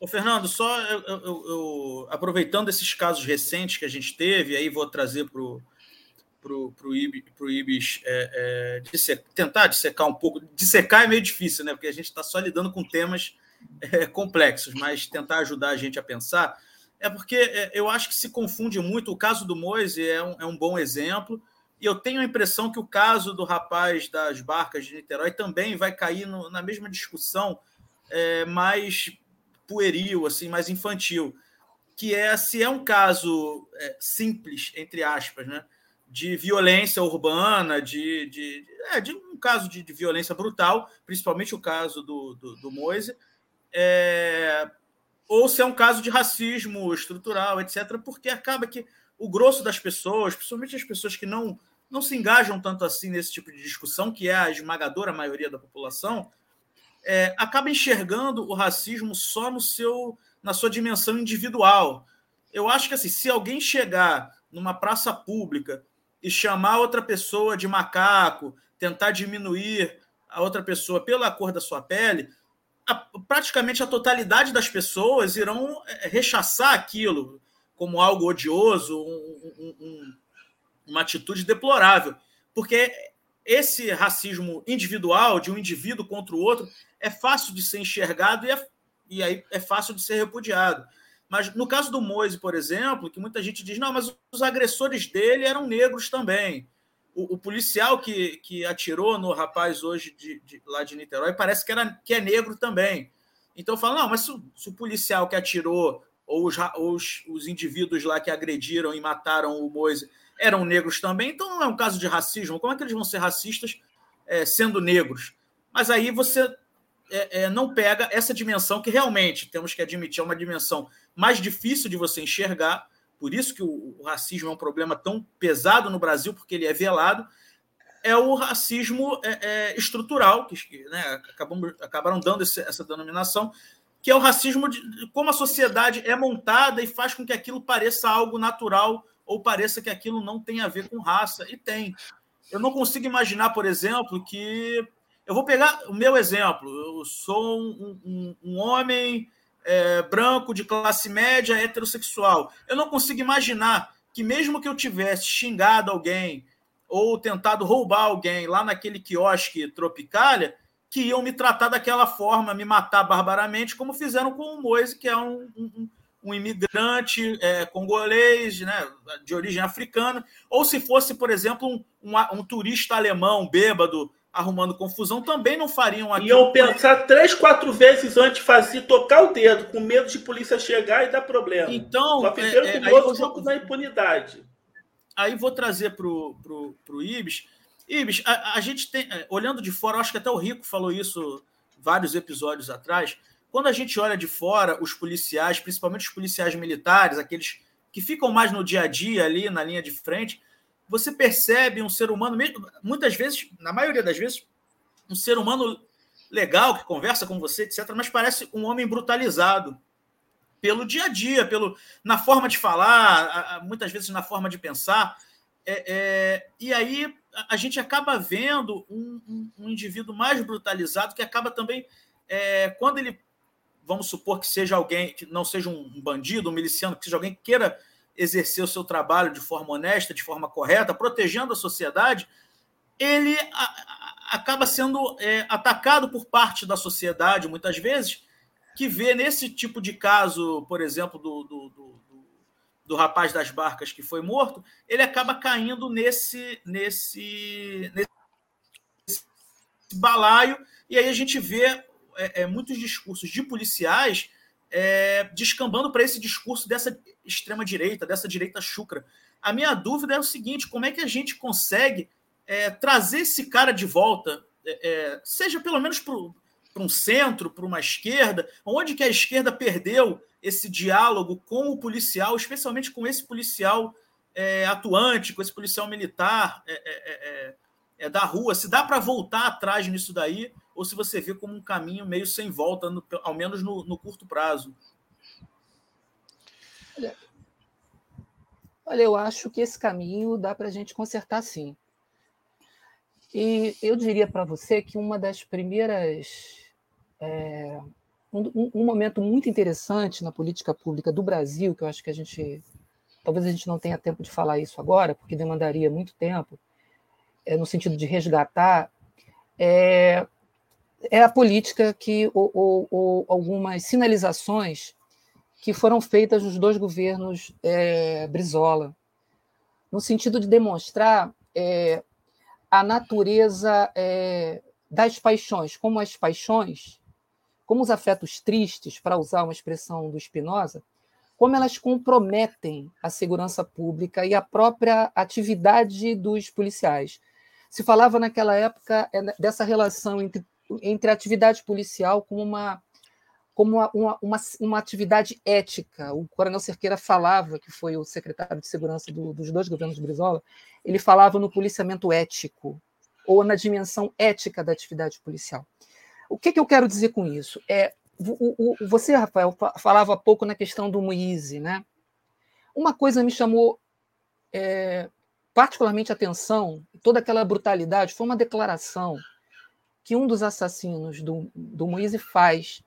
[SPEAKER 4] Ô, Fernando, só eu, eu, eu, aproveitando esses casos recentes que a gente teve, aí vou trazer para o pro, pro Ibis, pro Ibis é, é, tentar dissecar um pouco. Dissecar é meio difícil, né? Porque a gente está só lidando com temas é, complexos, mas tentar ajudar a gente a pensar. É porque é, eu acho que se confunde muito. O caso do Moise é um, é um bom exemplo. E eu tenho a impressão que o caso do rapaz das barcas de Niterói também vai cair no, na mesma discussão é, mais pueril, assim, mais infantil, que é se é um caso é, simples, entre aspas, né, de violência urbana, de, de, é, de um caso de, de, violência brutal, principalmente o caso do, do, do Moise, é, ou se é um caso de racismo estrutural, etc., porque acaba que o grosso das pessoas, principalmente as pessoas que não, não se engajam tanto assim nesse tipo de discussão, que é a esmagadora maioria da população, é, acaba enxergando o racismo só no seu na sua dimensão individual. Eu acho que assim, se alguém chegar numa praça pública e chamar outra pessoa de macaco, tentar diminuir a outra pessoa pela cor da sua pele, a, praticamente a totalidade das pessoas irão é, rechaçar aquilo como algo odioso, um, um, um, uma atitude deplorável. Porque esse racismo individual, de um indivíduo contra o outro, é fácil de ser enxergado e, é, e aí é fácil de ser repudiado. Mas no caso do Moise, por exemplo, que muita gente diz, não, mas os agressores dele eram negros também. O, o policial que, que atirou no rapaz hoje de, de, lá de Niterói parece que, era, que é negro também. Então eu falo, não, mas se, se o policial que atirou ou os, os, os indivíduos lá que agrediram e mataram o Moise eram negros também, então não é um caso de racismo. Como é que eles vão ser racistas é, sendo negros? Mas aí você é, é, não pega essa dimensão que realmente temos que admitir é uma dimensão mais difícil de você enxergar. Por isso que o, o racismo é um problema tão pesado no Brasil, porque ele é velado. É o racismo é, é, estrutural, que né, acabaram dando esse, essa denominação, que é o racismo de como a sociedade é montada e faz com que aquilo pareça algo natural ou pareça que aquilo não tem a ver com raça. E tem. Eu não consigo imaginar, por exemplo, que eu vou pegar o meu exemplo. Eu sou um, um, um homem é, branco de classe média heterossexual. Eu não consigo imaginar que, mesmo que eu tivesse xingado alguém ou tentado roubar alguém lá naquele quiosque Tropicália, que iam me tratar daquela forma, me matar barbaramente, como fizeram com o Moise, que é um, um, um imigrante é, congolês, né, de origem africana, ou se fosse, por exemplo, um, um, um turista alemão bêbado arrumando confusão também não fariam
[SPEAKER 3] aquilo. Iam pensar três, quatro vezes antes de fazer, tocar o dedo, com medo de polícia chegar e dar problema.
[SPEAKER 4] Então,
[SPEAKER 3] Só fizeram é, com é, outro jogo da impunidade.
[SPEAKER 4] Aí vou trazer para o Ibis. Ibis, a, a, gente tem, é, olhando de fora, acho que até o Rico falou isso vários episódios atrás. Quando a gente olha de fora, os policiais, principalmente os policiais militares, aqueles que ficam mais no dia a dia ali na linha de frente, você percebe um ser humano, muitas vezes, na maioria das vezes, um ser humano legal, que conversa com você, etc., mas parece um homem brutalizado pelo dia a dia, pelo, na forma de falar, muitas vezes na forma de pensar. É, é, e aí a gente acaba vendo um, um, um, indivíduo mais brutalizado que acaba também, é, quando ele, vamos supor que seja alguém, que não seja um bandido, um miliciano, que seja alguém que queira exercer o seu trabalho de forma honesta, de forma correta, protegendo a sociedade, ele a, a, acaba sendo é, atacado por parte da sociedade, muitas vezes, que vê nesse tipo de caso, por exemplo, do, do, do, do rapaz das barcas que foi morto, ele acaba caindo nesse, nesse, nesse balaio, e aí a gente vê é, é, muitos discursos de policiais é, descambando para esse discurso dessa extrema-direita, dessa direita chucra. A minha dúvida é o seguinte: como é que a gente consegue é, trazer esse cara de volta, é, é seja pelo menos para um centro, para uma esquerda, onde que a esquerda perdeu esse diálogo com o policial, especialmente com esse policial é, atuante, com esse policial militar é, da rua? Se dá para voltar atrás nisso daí, ou se você vê como um caminho meio sem volta, no, ao menos no, no curto prazo.
[SPEAKER 2] Olha, olha, eu acho que esse caminho dá para a gente consertar sim. E eu diria para você que uma das primeiras. É, um, um, momento muito interessante na política pública do Brasil, que eu acho que a gente. Talvez a gente não tenha tempo de falar isso agora, porque demandaria muito tempo, é, no sentido de resgatar, é, é a política que ou, ou, ou, algumas sinalizações que foram feitas nos dois governos é, Brizola, no sentido de demonstrar é, a natureza é, das paixões, como as paixões, como os afetos tristes, para usar uma expressão do Spinoza, como elas comprometem a segurança pública e a própria atividade dos policiais. Se falava naquela época é, dessa relação entre entre a atividade policial como uma como uma, uma, uma, atividade ética. O Coronel Cerqueira falava, que foi o secretário de segurança do, dos dois governos de Brizola, ele falava no policiamento ético, ou na dimensão ética da atividade policial. O que, que eu quero dizer com isso? É, o, o, você, Rafael, falava há pouco na questão do Moise, né? Uma coisa me chamou é, particularmente atenção, toda aquela brutalidade, foi uma declaração que um dos assassinos do, do Moise faz.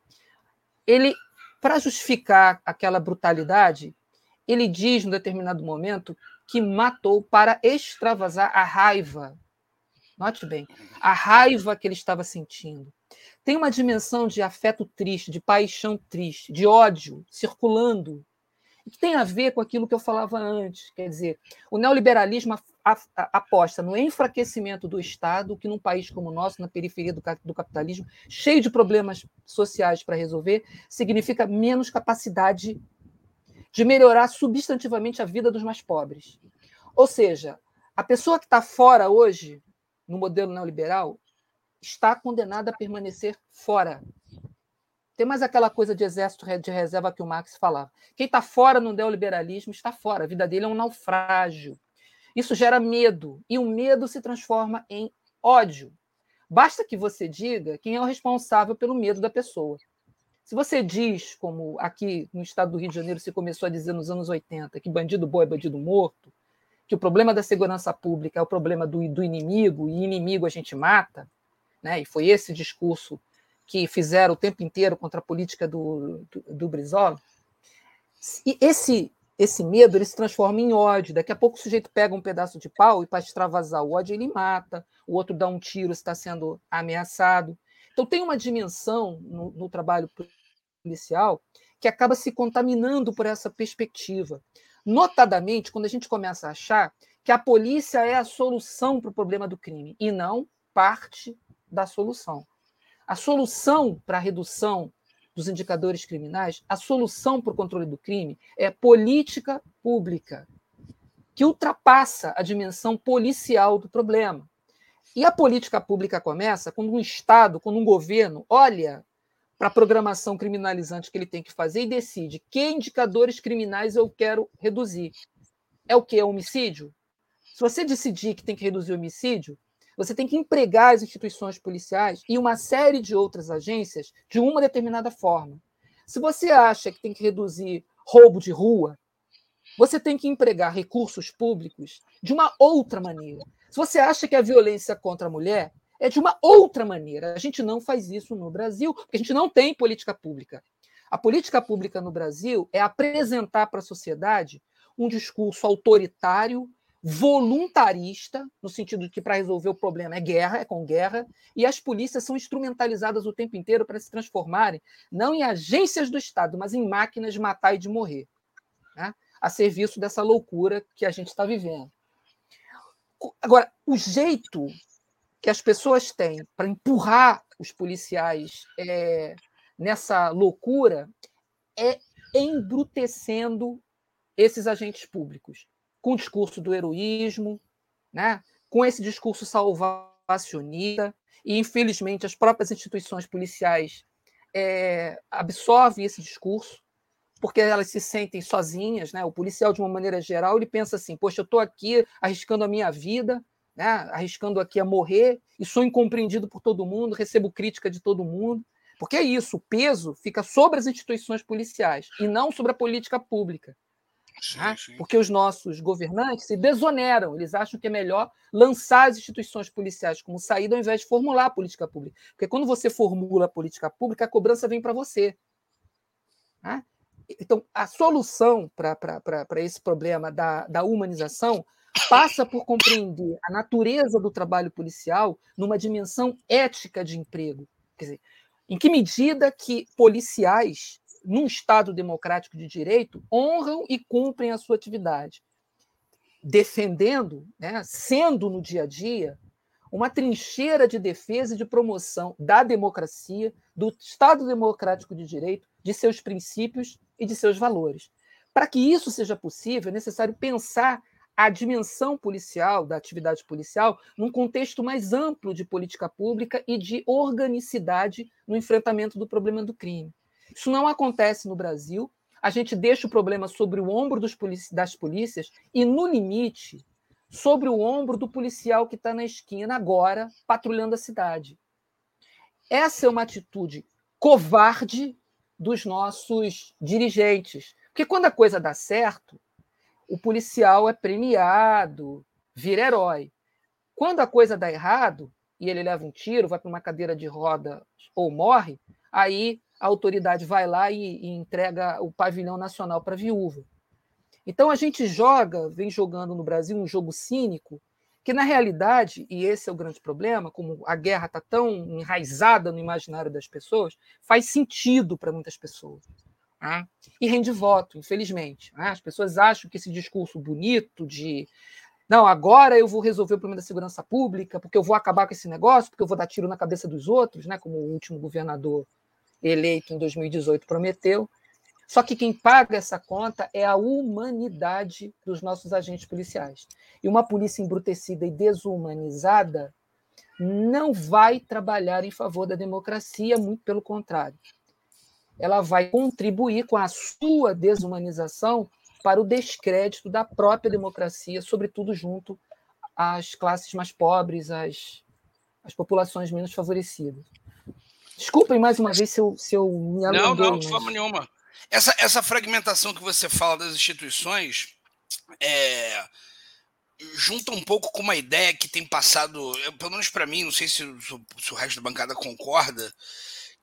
[SPEAKER 2] Ele, para justificar aquela brutalidade, ele diz, num determinado momento, que matou para extravasar a raiva. Note bem, a raiva que ele estava sentindo. Tem uma dimensão de afeto triste, de paixão triste, de ódio circulando, que tem a ver com aquilo que eu falava antes. Quer dizer, o neoliberalismo aposta no enfraquecimento do Estado, que num país como o nosso, na periferia do, do capitalismo, cheio de problemas sociais para resolver, significa menos capacidade de melhorar substantivamente a vida dos mais pobres. Ou seja, a pessoa que está fora hoje, no modelo neoliberal, está condenada a permanecer fora. Tem mais aquela coisa de exército de reserva que o Marx falava. Quem está fora no neoliberalismo está fora, a vida dele é um naufrágio. Isso gera medo, e o medo se transforma em ódio. Basta que você diga quem é o responsável pelo medo da pessoa. Se você diz, como aqui no estado do Rio de Janeiro se começou a dizer nos anos 80, que bandido bom é bandido morto, que o problema da segurança pública é o problema do, do inimigo, e inimigo a gente mata, né? e foi esse discurso que fizeram o tempo inteiro contra a política do, do, do Brizola, e esse, esse medo ele se transforma em ódio. Daqui a pouco o sujeito pega um pedaço de pau e, para extravasar o ódio, ele mata, o outro dá um tiro está sendo ameaçado. Então, tem uma dimensão no, no trabalho policial que acaba se contaminando por essa perspectiva. Notadamente, quando a gente começa a achar que a polícia é a solução para o problema do crime e não parte da solução. A solução para a redução dos indicadores criminais, a solução para o controle do crime é política pública, que ultrapassa a dimensão policial do problema. E a política pública começa quando um Estado, quando um governo olha para a programação criminalizante que ele tem que fazer e decide que indicadores criminais eu quero reduzir. É o que? É homicídio? Se você decidir que tem que reduzir o homicídio, você tem que empregar as instituições policiais e uma série de outras agências de uma determinada forma. Se você acha que tem que reduzir roubo de rua, você tem que empregar recursos públicos de uma outra maneira. Se você acha que a violência contra a mulher é de uma outra maneira. A gente não faz isso no Brasil, porque a gente não tem política pública. A política pública no Brasil é apresentar para a sociedade um discurso autoritário, voluntarista, no sentido de que para resolver o problema é guerra, é com guerra, e as polícias são instrumentalizadas o tempo inteiro para se transformarem não em agências do Estado, mas em máquinas de matar e de morrer, né? a serviço dessa loucura que a gente está vivendo. Agora, o jeito que as pessoas têm para empurrar os policiais é, nessa loucura é embrutecendo esses agentes públicos, com o discurso do heroísmo, né? com esse discurso salvacionista, e infelizmente as próprias instituições policiais é, absorvem esse discurso, porque elas se sentem sozinhas, né? O policial, de uma maneira geral, ele pensa assim: poxa, eu estou aqui arriscando a minha vida, né, arriscando aqui a morrer, e sou incompreendido por todo mundo, recebo crítica de todo mundo. Porque é isso, o peso fica sobre as instituições policiais e não sobre a política pública. Sim, né? sim. Porque os nossos governantes se desoneram, eles acham que é melhor lançar as instituições policiais como saída ao invés de formular a política pública. Porque quando você formula a política pública, a cobrança vem para você. Né? Então, a solução para esse problema da, da humanização passa por compreender a natureza do trabalho policial numa dimensão ética de emprego. Quer dizer, em que medida que policiais, num Estado democrático de direito, honram e cumprem a sua atividade, defendendo, né, sendo no dia a dia, uma trincheira de defesa e de promoção da democracia, do Estado democrático de direito, de seus princípios e de seus valores. Para que isso seja possível, é necessário pensar a dimensão policial, da atividade policial, num contexto mais amplo de política pública e de organicidade no enfrentamento do problema do crime. Isso não acontece no Brasil. A gente deixa o problema sobre o ombro das polícias e, no limite, sobre o ombro do policial que está na esquina agora, patrulhando a cidade. Essa é uma atitude covarde dos nossos dirigentes. Porque quando a coisa dá certo, o policial é premiado, vira herói. Quando a coisa dá errado e ele leva um tiro, vai para uma cadeira de roda ou morre, aí a autoridade vai lá e, e entrega o pavilhão nacional para a viúva. Então a gente joga, vem jogando no Brasil um jogo cínico que na realidade, e esse é o grande problema, como a guerra está tão enraizada no imaginário das pessoas, faz sentido para muitas pessoas. Né? E rende voto, infelizmente. Né? As pessoas acham que esse discurso bonito de não, agora eu vou resolver o problema da segurança pública, porque eu vou acabar com esse negócio, porque eu vou dar tiro na cabeça dos outros, né? como o último governador eleito em 2018 prometeu. Só que quem paga essa conta é a humanidade dos nossos agentes policiais. E uma polícia embrutecida e desumanizada não vai trabalhar em favor da democracia, muito pelo contrário. Ela vai contribuir com a sua desumanização para o descrédito da própria democracia, sobretudo junto às classes mais pobres, às, às populações menos favorecidas. Desculpem mais uma vez se eu, se eu me alonguei.
[SPEAKER 1] Não, não, de mas... forma nenhuma. Essa, essa fragmentação que você fala das instituições é, junta um pouco com uma ideia que tem passado, pelo menos para mim, não sei se, se, o resto da bancada concorda,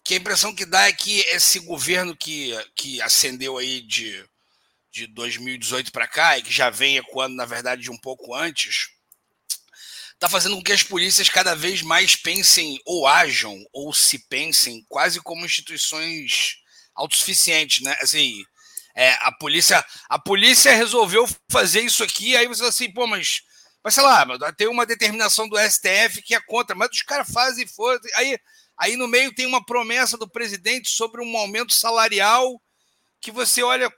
[SPEAKER 1] que a impressão que dá é que esse governo que, que ascendeu aí de, de 2018 para cá, e que já vem ecoando, na verdade, de um pouco antes, está fazendo com que as polícias cada vez mais pensem ou ajam ou se pensem quase como instituições autossuficientes, né? Assim, é, a polícia a polícia resolveu fazer isso aqui, aí você assim, pô, mas, mas sei lá, tem uma determinação do STF que é contra, mas os caras fazem foda aí aí no meio tem uma promessa do presidente sobre um aumento salarial que você olha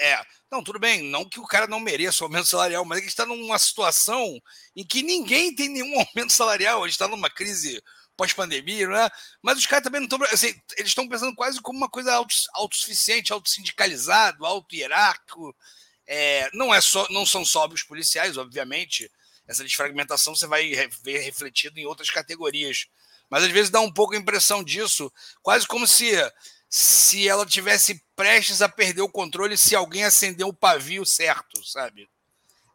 [SPEAKER 1] é, não, tudo bem, não que o cara não mereça o aumento salarial, mas é que está numa situação em que ninguém tem nenhum [LAUGHS] aumento salarial, a gente está numa crise pós-pandemia, né? Mas os caras também não estão. Assim, eles estão pensando quase como uma coisa autossuficiente, autossindicalizado, auto-hierárquico. É, não, é só, não são só os policiais, obviamente. Essa desfragmentação você vai ver refletido em outras categorias. Mas às vezes dá um pouco a impressão disso, quase como se se ela tivesse prestes a perder o controle se alguém acendeu o pavio certo, sabe?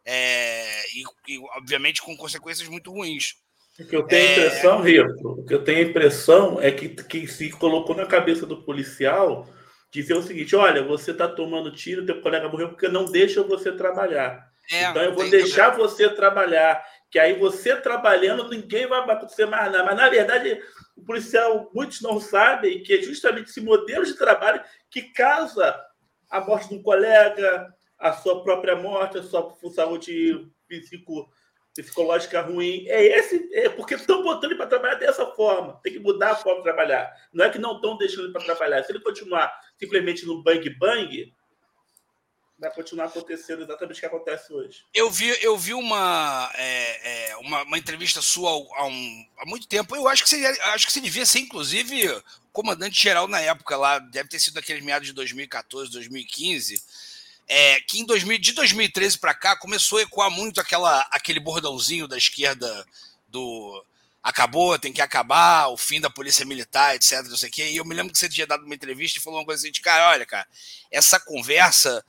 [SPEAKER 1] É, e, e, obviamente com consequências muito ruins.
[SPEAKER 3] O que eu tenho a é. impressão, Rito, o que eu tenho impressão é que, que se colocou na cabeça do policial dizer o seguinte: olha, você está tomando tiro, teu colega morreu porque não deixa você trabalhar. É, então eu vou deixar também. você trabalhar, que aí você trabalhando, ninguém vai acontecer mais nada. Mas na verdade, o policial, muitos não sabem que é justamente esse modelo de trabalho que causa a morte de um colega, a sua própria morte, a sua saúde psico, psicológica ruim. É esse, é porque estão botando ele para trabalhar dessa forma. Tem que mudar a forma de trabalhar. Não é que não estão deixando ele para trabalhar. Se ele continuar simplesmente no bang bang, vai continuar acontecendo exatamente o que acontece hoje.
[SPEAKER 1] Eu vi, eu vi uma, é, é, uma, uma, entrevista sua há, um, há muito tempo. Eu acho que você, acho que você devia ser, inclusive, comandante-geral na época lá. Deve ter sido naqueles meados de 2014, 2015. É, que em 2000, de 2013 para cá começou a ecoar muito aquela, aquele bordãozinho da esquerda do acabou, tem que acabar, o fim da polícia militar, etc. Não sei o quê. E eu me lembro que você tinha dado uma entrevista e falou uma coisa assim de cara, olha, cara, essa conversa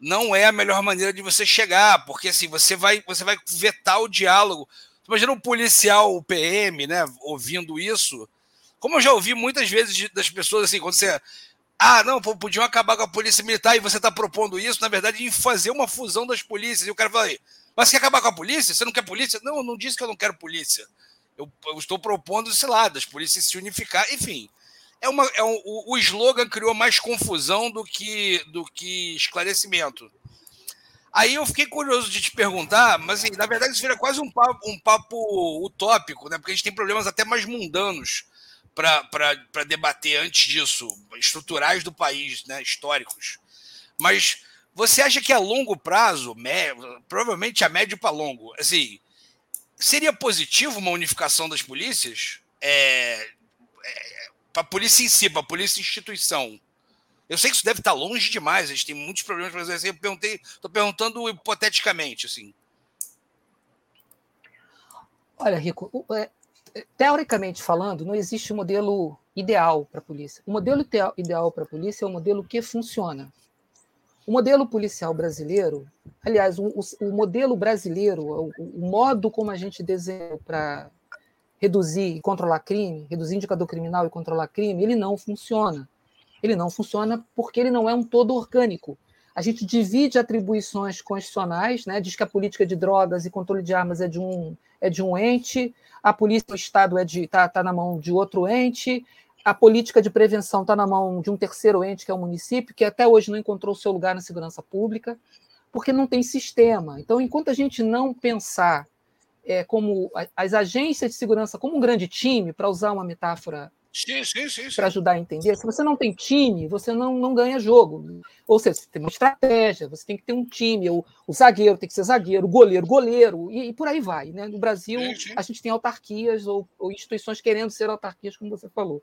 [SPEAKER 1] não é a melhor maneira de você chegar, porque assim, você vai, você vai vetar o diálogo. Imagina um policial, o PM, né, ouvindo isso. Como eu já ouvi muitas vezes das pessoas assim, quando você. Ah, não, podiam acabar com a polícia militar e você está propondo isso, na verdade, em fazer uma fusão das polícias. E o cara fala aí, mas você quer acabar com a polícia? Você não quer polícia? Não, eu não disse que eu não quero polícia. Eu, eu estou propondo, sei lá, das polícias se unificar. Enfim, é uma, é um, o, o slogan criou mais confusão do que, do que esclarecimento. Aí eu fiquei curioso de te perguntar, mas assim, na verdade isso vira quase um papo, um papo utópico, né? Porque a gente tem problemas até mais mundanos para debater antes disso, estruturais do país, né? históricos. Mas você acha que a longo prazo, provavelmente a médio para longo, assim, seria positivo uma unificação das polícias? É, é, para a polícia em si, para a polícia instituição. Eu sei que isso deve estar longe demais, a gente tem muitos problemas para fazer. Eu perguntei, estou perguntando hipoteticamente, assim.
[SPEAKER 2] Olha, Rico, é, teoricamente falando, não existe um modelo ideal para a polícia. O modelo ideal para a polícia é o modelo que funciona. O modelo policial brasileiro, aliás, o, o modelo brasileiro, o, o, modo como a gente desenhou para reduzir e controlar crime, reduzir indicador criminal e controlar crime, ele não funciona. Ele não funciona porque ele não é um todo orgânico. A gente divide atribuições constitucionais, né? diz que a política de drogas e controle de armas é de um, é de um ente, a polícia do Estado está é de, tá, tá na mão de outro ente, a política de prevenção está na mão de um terceiro ente, que é o município, que até hoje não encontrou seu lugar na segurança pública, porque não tem sistema. Então, enquanto a gente não pensar é, como as agências de segurança como um grande time, para usar uma metáfora para ajudar a entender, se você não tem time, você não, não ganha jogo. Ou seja, você tem uma estratégia, você tem que ter um time, o, o zagueiro tem que ser zagueiro, o goleiro, goleiro, e, e por aí vai. Né? No Brasil, sim, sim. a gente tem autarquias ou, ou instituições querendo ser autarquias, como você falou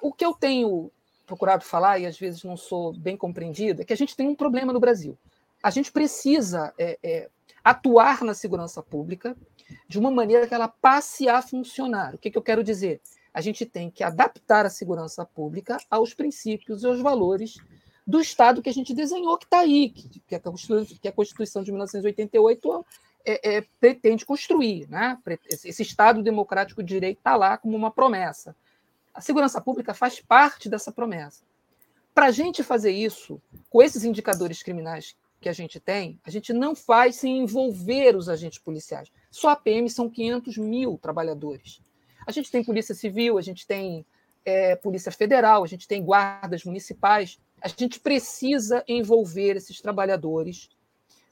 [SPEAKER 2] o que eu tenho procurado falar, e às vezes não sou bem compreendida, é que a gente tem um problema no Brasil. A gente precisa é, é, atuar na segurança pública de uma maneira que ela passe a funcionar. O que, que eu quero dizer? A gente tem que adaptar a segurança pública aos princípios e aos valores do Estado que a gente desenhou, que está aí, que, que, a que, a Constituição de 1988 é, é, pretende construir. Né? Esse Estado democrático de direito está lá como uma promessa. A segurança pública faz parte dessa promessa. Para a gente fazer isso, com esses indicadores criminais que a gente tem, a gente não faz sem envolver os agentes policiais. Só a PM são 500 mil trabalhadores. A gente tem polícia civil, a gente tem é, polícia federal, a gente tem guardas municipais. A gente precisa envolver esses trabalhadores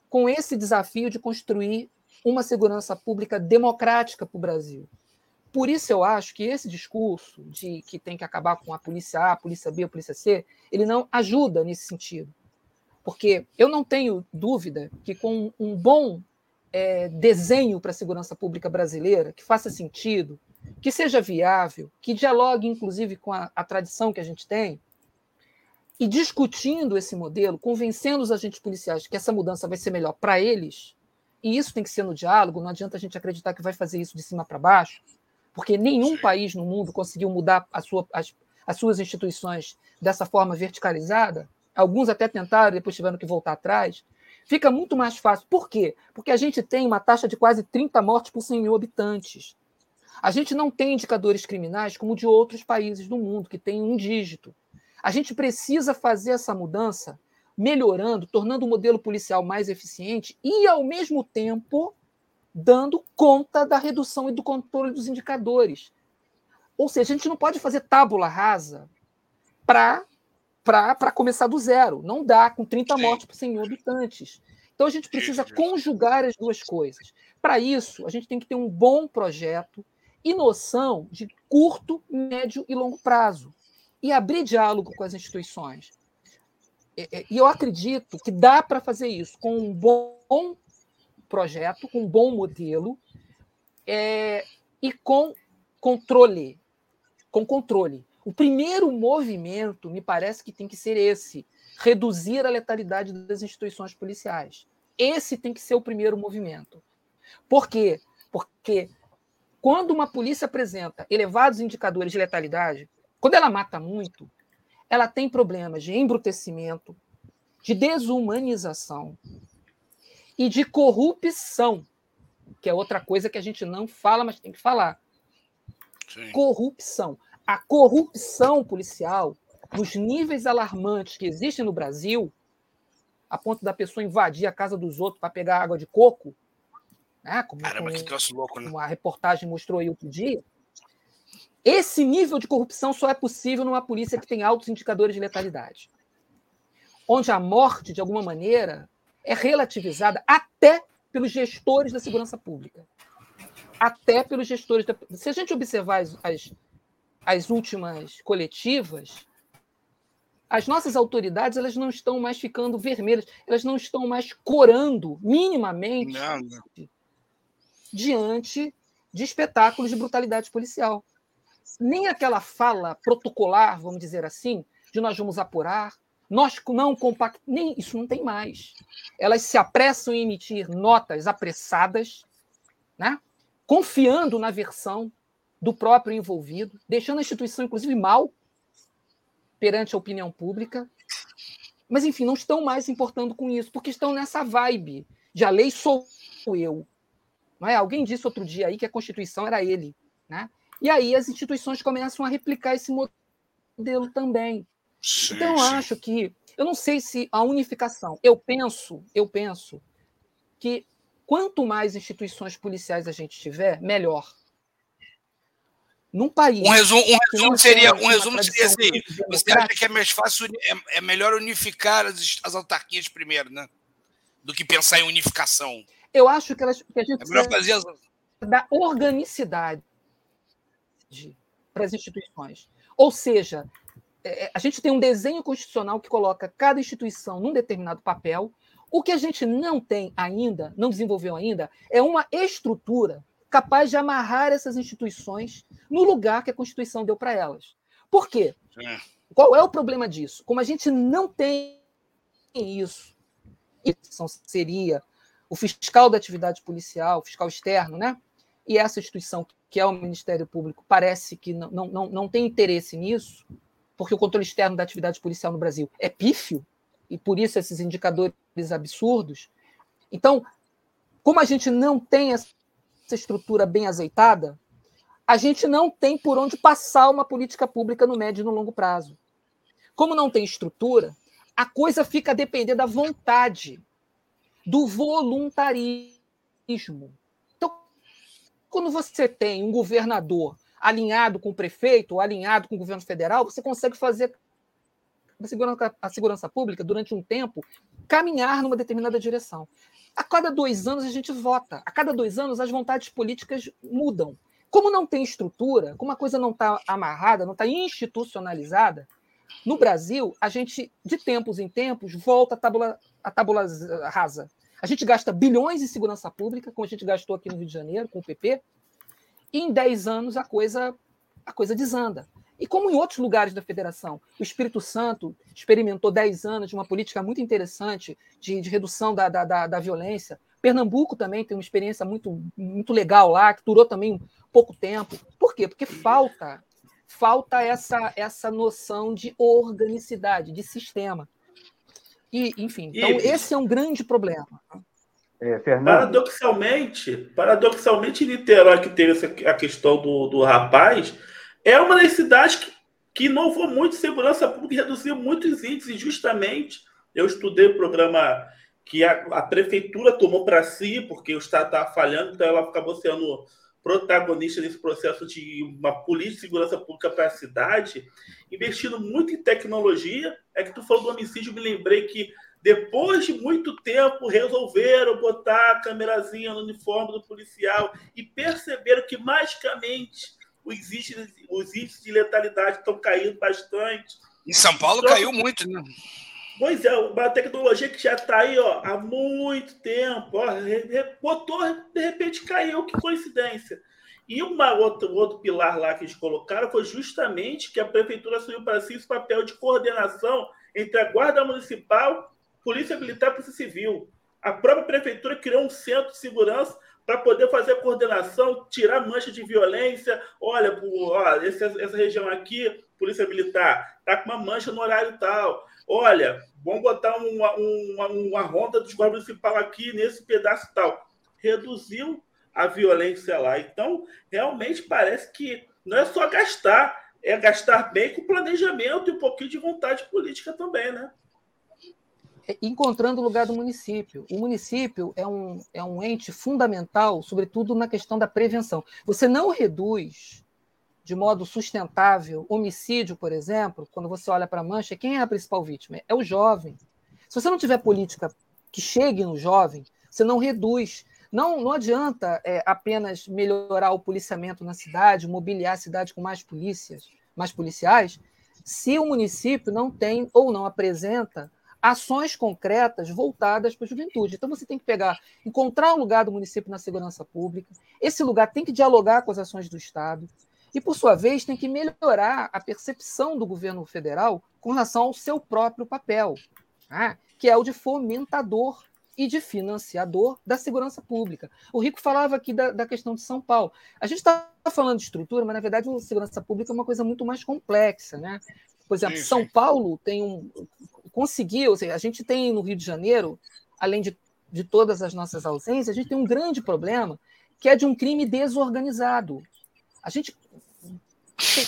[SPEAKER 2] com esse desafio de construir uma segurança pública democrática para o Brasil. Por isso eu acho que esse discurso de que tem que acabar com a polícia A, a polícia B, a polícia C, ele não ajuda nesse sentido. Porque eu não tenho dúvida que com um bom é, desenho para a segurança pública brasileira, que faça sentido, que seja viável, que dialogue inclusive com a, a tradição que a gente tem, e discutindo esse modelo, convencendo os agentes policiais que essa mudança vai ser melhor para eles, e isso tem que ser no diálogo, não adianta a gente acreditar que vai fazer isso de cima para baixo, porque nenhum país no mundo conseguiu mudar sua, as, as suas instituições dessa forma verticalizada. Alguns até tentaram, depois tiveram que voltar atrás. Fica muito mais fácil. Por quê? Porque a gente tem uma taxa de quase 30 mortes por 100 mil habitantes. A gente não tem indicadores criminais como de outros países do mundo, que tem um dígito. A gente precisa fazer essa mudança melhorando, tornando o modelo policial mais eficiente e, ao mesmo tempo, dando conta da redução e do controle dos indicadores. Ou seja, a gente não pode fazer tábula rasa para começar do zero. Não dá, com 30 mortes por 100 mil habitantes. Então a gente precisa conjugar as duas coisas. Para isso, a gente tem que ter um bom projeto e noção de curto, médio e longo prazo. E abrir diálogo com as instituições. E eu acredito que dá para fazer isso com um bom projeto, com um bom modelo é, e com controle. Com controle. O primeiro movimento, me parece que tem que ser esse: reduzir a letalidade das instituições policiais. Esse tem que ser o primeiro movimento. Por quê? Porque quando uma polícia apresenta elevados indicadores de letalidade, quando ela mata muito, ela tem problemas de embrutecimento, de desumanização, e de corrupção, que é outra coisa que a gente não fala, mas tem que falar. Sim. Corrupção. A corrupção policial, nos níveis alarmantes que existem no Brasil, a ponto da pessoa invadir a casa dos outros para pegar água de coco, né? como,
[SPEAKER 1] Caramba, como, que troço louco, né?
[SPEAKER 2] Como a reportagem mostrou aí outro dia. Esse nível de corrupção só é possível numa polícia que tem altos indicadores de letalidade. Onde a morte, de alguma maneira, é relativizada até pelos gestores da segurança pública. Até pelos gestores. Da... Se a gente observar as, as, as últimas coletivas, as nossas autoridades elas não estão mais ficando vermelhas, elas não estão mais corando minimamente não, não. diante de espetáculos de brutalidade policial. Nem aquela fala protocolar, vamos dizer assim, de nós vamos apurar, nós não compactamos, nem isso não tem mais. Elas se apressam em emitir notas apressadas, né? confiando na versão do próprio envolvido, deixando a instituição, inclusive, mal perante a opinião pública. Mas, enfim, não estão mais se importando com isso, porque estão nessa vibe de a lei sou eu. Não é? Alguém disse outro dia aí que a Constituição era ele. Né? E aí as instituições começam a replicar esse modelo também. Sim, então, eu sim. acho que. Eu não sei se a unificação. Eu penso, eu penso que quanto mais instituições policiais a gente tiver, melhor. Num país.
[SPEAKER 1] Um resumo, um resumo seria, um resumo seria assim: você acha que é mais fácil, é, é melhor unificar as, as autarquias primeiro, né? Do que pensar em unificação.
[SPEAKER 2] Eu acho que, elas, que a gente
[SPEAKER 1] é melhor fazer as...
[SPEAKER 2] da organicidade para as instituições. Ou seja, é, a gente tem um desenho constitucional que coloca cada instituição num determinado papel. O que a gente não tem ainda, não desenvolveu ainda, é uma estrutura capaz de amarrar essas instituições no lugar que a Constituição deu para elas. Por quê? É. Qual é o problema disso? Como a gente não tem isso, isso seria o fiscal da atividade policial, o fiscal externo, né? E essa instituição, que é o Ministério Público, parece que não, não, não tem interesse nisso, porque o controle externo da atividade policial no Brasil é pífio, e por isso esses indicadores absurdos. Então, como a gente não tem essa essa estrutura bem azeitada, a gente não tem por onde passar uma política pública no médio e no longo prazo. Como não tem estrutura, a coisa fica a depender da vontade, do voluntarismo. Então, quando você tem um governador alinhado com o prefeito alinhado com o governo federal, você consegue fazer a segurança, a segurança pública, durante um tempo, caminhar numa determinada direção. A cada dois anos a gente vota. A cada dois anos as vontades políticas mudam. Como não tem estrutura, como a coisa não está amarrada, não está institucionalizada, no Brasil, a gente, de tempos em tempos, volta a tábula, a tábula rasa. A gente gasta bilhões em segurança pública, como a gente gastou aqui no Rio de Janeiro, com o PP, e em 10 anos a coisa, a coisa desanda. E como em outros lugares da federação, o Espírito Santo experimentou 10 anos de uma política muito interessante de, de redução da, da, da, violência. Pernambuco também tem uma experiência muito, muito legal lá, que durou também pouco tempo. Por quê? Porque falta falta essa, essa noção de organicidade, de sistema. E, enfim, então e... esse é um grande problema.
[SPEAKER 3] É, paradoxalmente, paradoxalmente, Niterói, que teve essa, a questão do, do rapaz, é uma das cidades que, que inovou muito segurança pública e reduziu muitos índices. Justamente, eu estudei o programa que a, a prefeitura tomou para si, porque o Estado estava falhando, então ela acabou sendo protagonista nesse processo de uma política de segurança pública para a cidade, investindo muito em tecnologia. É que tu falou do homicídio, me lembrei que depois de muito tempo resolveram botar a câmerazinha no uniforme do policial e perceberam que magicamente os índices, os índices de letalidade estão caindo bastante.
[SPEAKER 1] Em São Paulo então, caiu muito, né?
[SPEAKER 3] Pois é, uma tecnologia que já está aí ó, há muito tempo. Ó, botou, de repente caiu, que coincidência. E uma outra, um outro pilar lá que eles colocaram foi justamente que a prefeitura assumiu para si esse papel de coordenação entre a Guarda Municipal, Polícia Militar e Polícia Civil. A própria prefeitura criou um centro de segurança para poder fazer coordenação, tirar mancha de violência. Olha, ó, essa, essa região aqui, Polícia Militar, está com uma mancha no horário tal. Olha, vamos botar uma, uma, uma ronda do Guarda Municipal aqui nesse pedaço tal. Reduziu a violência lá. Então, realmente parece que não é só gastar, é gastar bem com planejamento e um pouquinho de vontade política também, né?
[SPEAKER 2] Encontrando o lugar do município. O município é um, é um ente fundamental, sobretudo na questão da prevenção. Você não reduz de modo sustentável homicídio, por exemplo, quando você olha para a mancha, quem é a principal vítima? É o jovem. Se você não tiver política que chegue no jovem, você não reduz. Não, não adianta é, apenas melhorar o policiamento na cidade, mobiliar a cidade com mais polícias, mais policiais, se o município não tem ou não apresenta ações concretas voltadas para a juventude. Então você tem que pegar, encontrar o lugar do município na segurança pública. Esse lugar tem que dialogar com as ações do Estado e, por sua vez, tem que melhorar a percepção do governo federal com relação ao seu próprio papel, né? que é o de fomentador e de financiador da segurança pública. O Rico falava aqui da, da questão de São Paulo. A gente está falando de estrutura, mas na verdade a segurança pública é uma coisa muito mais complexa, né? Por exemplo, São Paulo tem um conseguiu, ou seja, a gente tem no Rio de Janeiro, além de, de todas as nossas ausências, a gente tem um grande problema que é de um crime desorganizado. A gente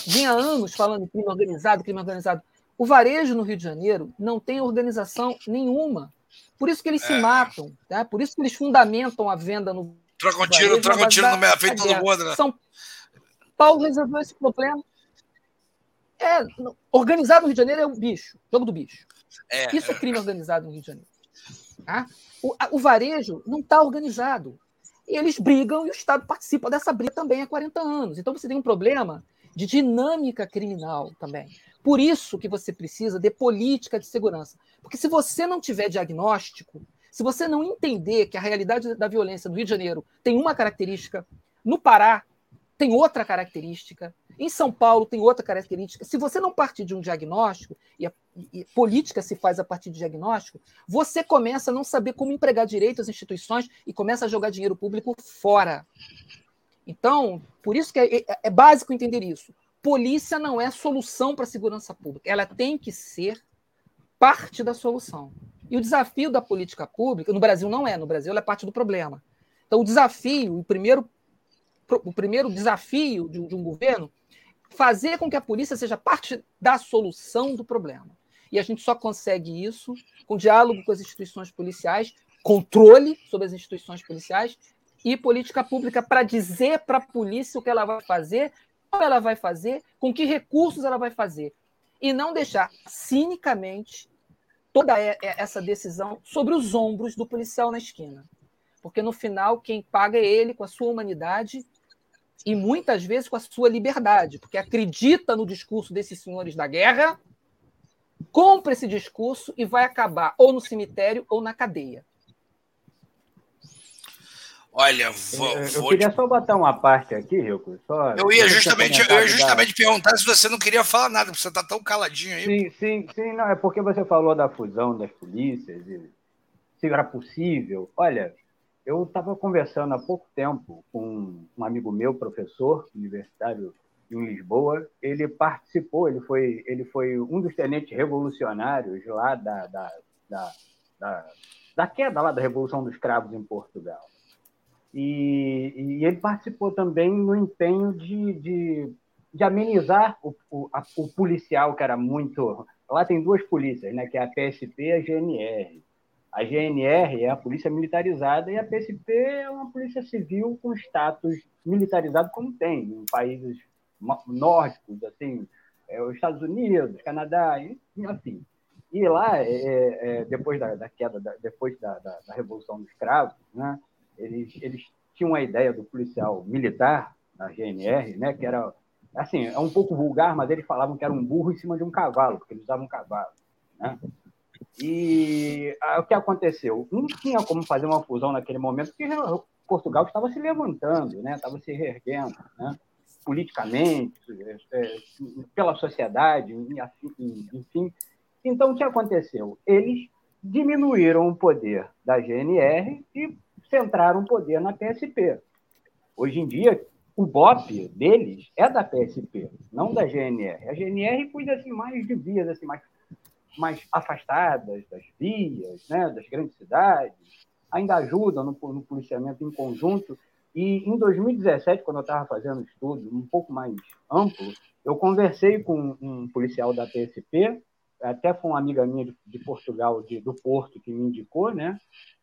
[SPEAKER 2] vinha anos falando crime organizado, crime organizado. O varejo no Rio de Janeiro não tem organização nenhuma. Por isso que eles é. se matam, tá? por isso que eles fundamentam a venda no.
[SPEAKER 1] Troca um tiro, troca um tiro no meio, feito todo mundo, né?
[SPEAKER 2] São Paulo resolveu esse problema. É, organizado no Rio de Janeiro é o bicho, jogo do bicho. É. Isso é crime organizado no Rio de Janeiro. Tá? O, a, o varejo não está organizado. E eles brigam e o Estado participa dessa briga também há 40 anos. Então você tem um problema de dinâmica criminal também. Por isso que você precisa de política de segurança. Porque se você não tiver diagnóstico, se você não entender que a realidade da violência no Rio de Janeiro tem uma característica, no Pará tem outra característica, em São Paulo tem outra característica. Se você não partir de um diagnóstico, e, a, e política se faz a partir de diagnóstico, você começa a não saber como empregar direito às instituições e começa a jogar dinheiro público fora. Então, por isso que é, é, é básico entender isso. Polícia não é solução para a segurança pública. Ela tem que ser parte da solução. E o desafio da política pública, no Brasil não é, no Brasil ela é parte do problema. Então, o desafio, o primeiro, o primeiro desafio de, de um governo, fazer com que a polícia seja parte da solução do problema. E a gente só consegue isso com diálogo com as instituições policiais, controle sobre as instituições policiais e política pública para dizer para a polícia o que ela vai fazer, como ela vai fazer, com que recursos ela vai fazer. E não deixar cinicamente toda essa decisão sobre os ombros do policial na esquina. Porque no final, quem paga é ele com a sua humanidade e muitas vezes com a sua liberdade, porque acredita no discurso desses senhores da guerra, compra esse discurso e vai acabar ou no cemitério ou na cadeia.
[SPEAKER 1] Olha, vou,
[SPEAKER 6] eu, eu queria só botar uma parte aqui, Rico. Só,
[SPEAKER 1] eu ia justamente, eu ia justamente perguntar se você não queria falar nada, porque você está tão caladinho aí.
[SPEAKER 6] Sim, sim, sim, não, é porque você falou da fusão das polícias, e se era possível. Olha, eu estava conversando há pouco tempo com um amigo meu, professor universitário em Lisboa. Ele participou, ele foi, ele foi um dos tenentes revolucionários lá da, da, da, da, da queda lá da Revolução dos Cravos em Portugal. E, e ele participou também no empenho de, de, de amenizar o, o, a, o, policial, que era muito. Lá tem duas polícias, né, que é a PSP e a GNR. A GNR é a polícia militarizada e a PSP é uma polícia civil com status militarizado, como tem em países nórdicos, assim, é, os Estados Unidos, Canadá, enfim. E lá, é, é, depois da, da queda, da, depois da, da, da Revolução dos Cravos, né, eles, eles tinham a ideia do policial militar, da GNR, né, que era, assim, é um pouco vulgar, mas eles falavam que era um burro em cima de um cavalo, porque eles usavam um cavalo. Né? E o que aconteceu? Não tinha como fazer uma fusão naquele momento, porque Portugal estava se levantando, né? estava se reerguendo, né? politicamente, é, pela sociedade, enfim. Então, o que aconteceu? Eles diminuíram o poder da GNR e centraram o poder na PSP. Hoje em dia, o BOP deles é da PSP, não da GNR. A GNR cuida assim, mais de vias assim, mais, mais afastadas das vias, né, das grandes cidades, ainda ajuda no, no policiamento em conjunto. E em 2017, quando eu estava fazendo estudo um pouco mais amplo, eu conversei com um policial da PSP, até foi uma amiga minha de, de Portugal, de, do Porto, que me indicou, né?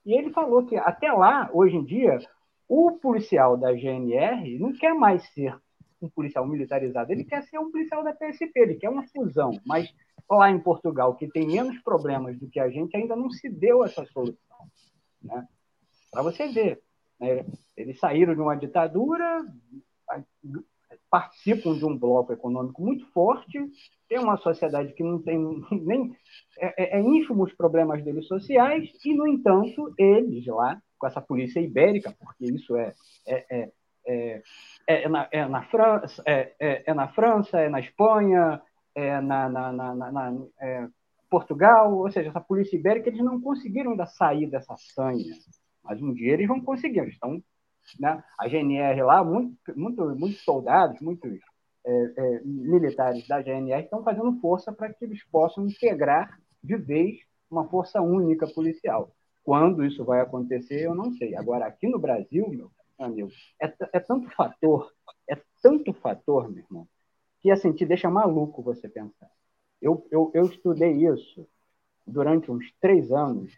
[SPEAKER 6] E ele falou que até lá, hoje em dia, o policial da GNR não quer mais ser um policial militarizado, ele quer ser um policial da PSP, ele quer uma fusão. Mas lá em Portugal, que tem menos problemas do que a gente, ainda não se deu essa solução. Né? Para você ver. Né? Eles saíram de uma ditadura, participam de um bloco econômico muito forte, tem uma sociedade que não tem [LAUGHS] nem é, é, é ínfimo os problemas deles sociais e no entanto eles lá com essa polícia ibérica porque isso é é, é, é, é na, é na França é, é, é, na França é na Espanha é na, na, na, na é, Portugal ou seja essa polícia ibérica eles não conseguiram ainda sair dessa sanha mas um dia eles vão conseguir eles estão né? a GNR lá muito, muito muitos soldados muitos é, é, militares da GNR estão fazendo força para que eles possam integrar de vez uma força única policial. Quando isso vai acontecer, eu não sei. Agora, aqui no Brasil, meu amigo, é, é tanto fator, é tanto fator, meu irmão, que assim, te deixa maluco você pensar. Eu, eu, eu estudei isso durante uns três anos,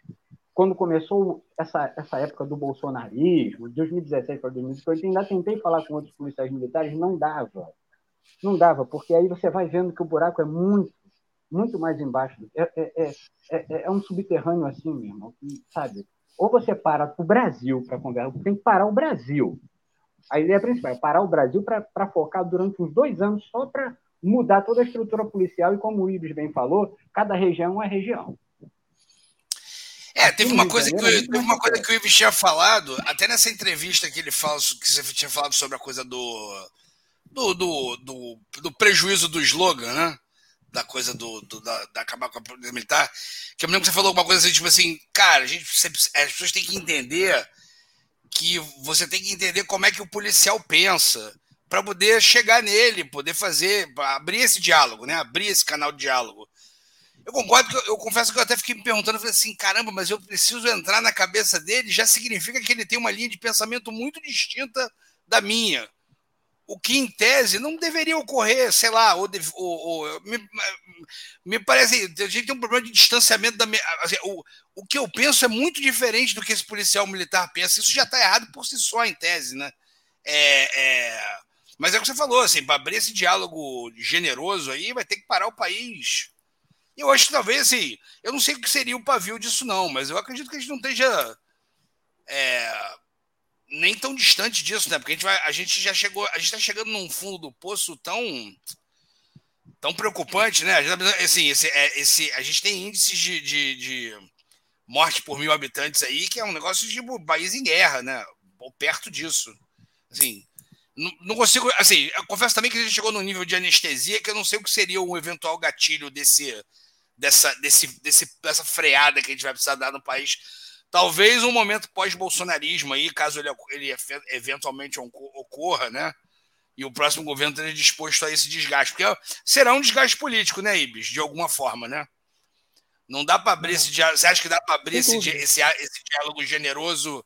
[SPEAKER 6] quando começou essa, essa época do bolsonarismo, de 2017 para 2018, eu ainda tentei falar com outros policiais militares, não dava. Não dava, porque aí você vai vendo que o buraco é muito, muito mais embaixo. É, é, é, é, é um subterrâneo assim mesmo, sabe? Ou você para o Brasil para conversar, tem que parar o Brasil. A ideia principal é parar o Brasil para focar durante uns dois anos só para mudar toda a estrutura policial e, como o Ibis bem falou, cada região é região.
[SPEAKER 1] É, teve uma coisa que, teve uma coisa que o Ives tinha falado, até nessa entrevista que ele fala, que você tinha falado sobre a coisa do, do, do, do, do prejuízo do slogan, né? Da coisa do, do da, da, acabar com a polícia militar. Que eu me lembro que você falou alguma coisa assim, tipo assim, cara, a gente, as pessoas têm que entender que você tem que entender como é que o policial pensa para poder chegar nele, poder fazer, abrir esse diálogo, né? Abrir esse canal de diálogo. Eu concordo, eu, eu confesso que eu até fiquei me perguntando, falei assim, caramba, mas eu preciso entrar na cabeça dele, já significa que ele tem uma linha de pensamento muito distinta da minha. O que, em tese, não deveria ocorrer, sei lá, ou, ou, ou me, me, parece. A gente tem um problema de distanciamento da. Assim, o, o que eu penso é muito diferente do que esse policial militar pensa. Isso já está errado por si só, em tese, né? É, é, mas é o que você falou, assim, para abrir esse diálogo generoso aí, vai ter que parar o país. Eu acho que talvez, assim, eu não sei o que seria o pavio disso, não, mas eu acredito que a gente não esteja é, nem tão distante disso, né? Porque a gente, vai, a gente já chegou, a gente está chegando num fundo do poço tão tão preocupante, né? Tá assim, esse, é, esse, a gente tem índices de, de, de morte por mil habitantes aí, que é um negócio de tipo, país em guerra, né? Ou perto disso. Assim, não, consigo. Assim, confesso também que a gente chegou num nível de anestesia que eu não sei o que seria um eventual gatilho desse, dessa, desse, desse, dessa freada que a gente vai precisar dar no país. Talvez um momento pós-bolsonarismo aí, caso ele, ele eventualmente ocorra, né? E o próximo governo esteja disposto a esse desgaste. Porque será um desgaste político, né, Ibis? De alguma forma, né? Não dá para abrir esse diálogo. Você acha que dá para abrir esse, esse, esse, diálogo generoso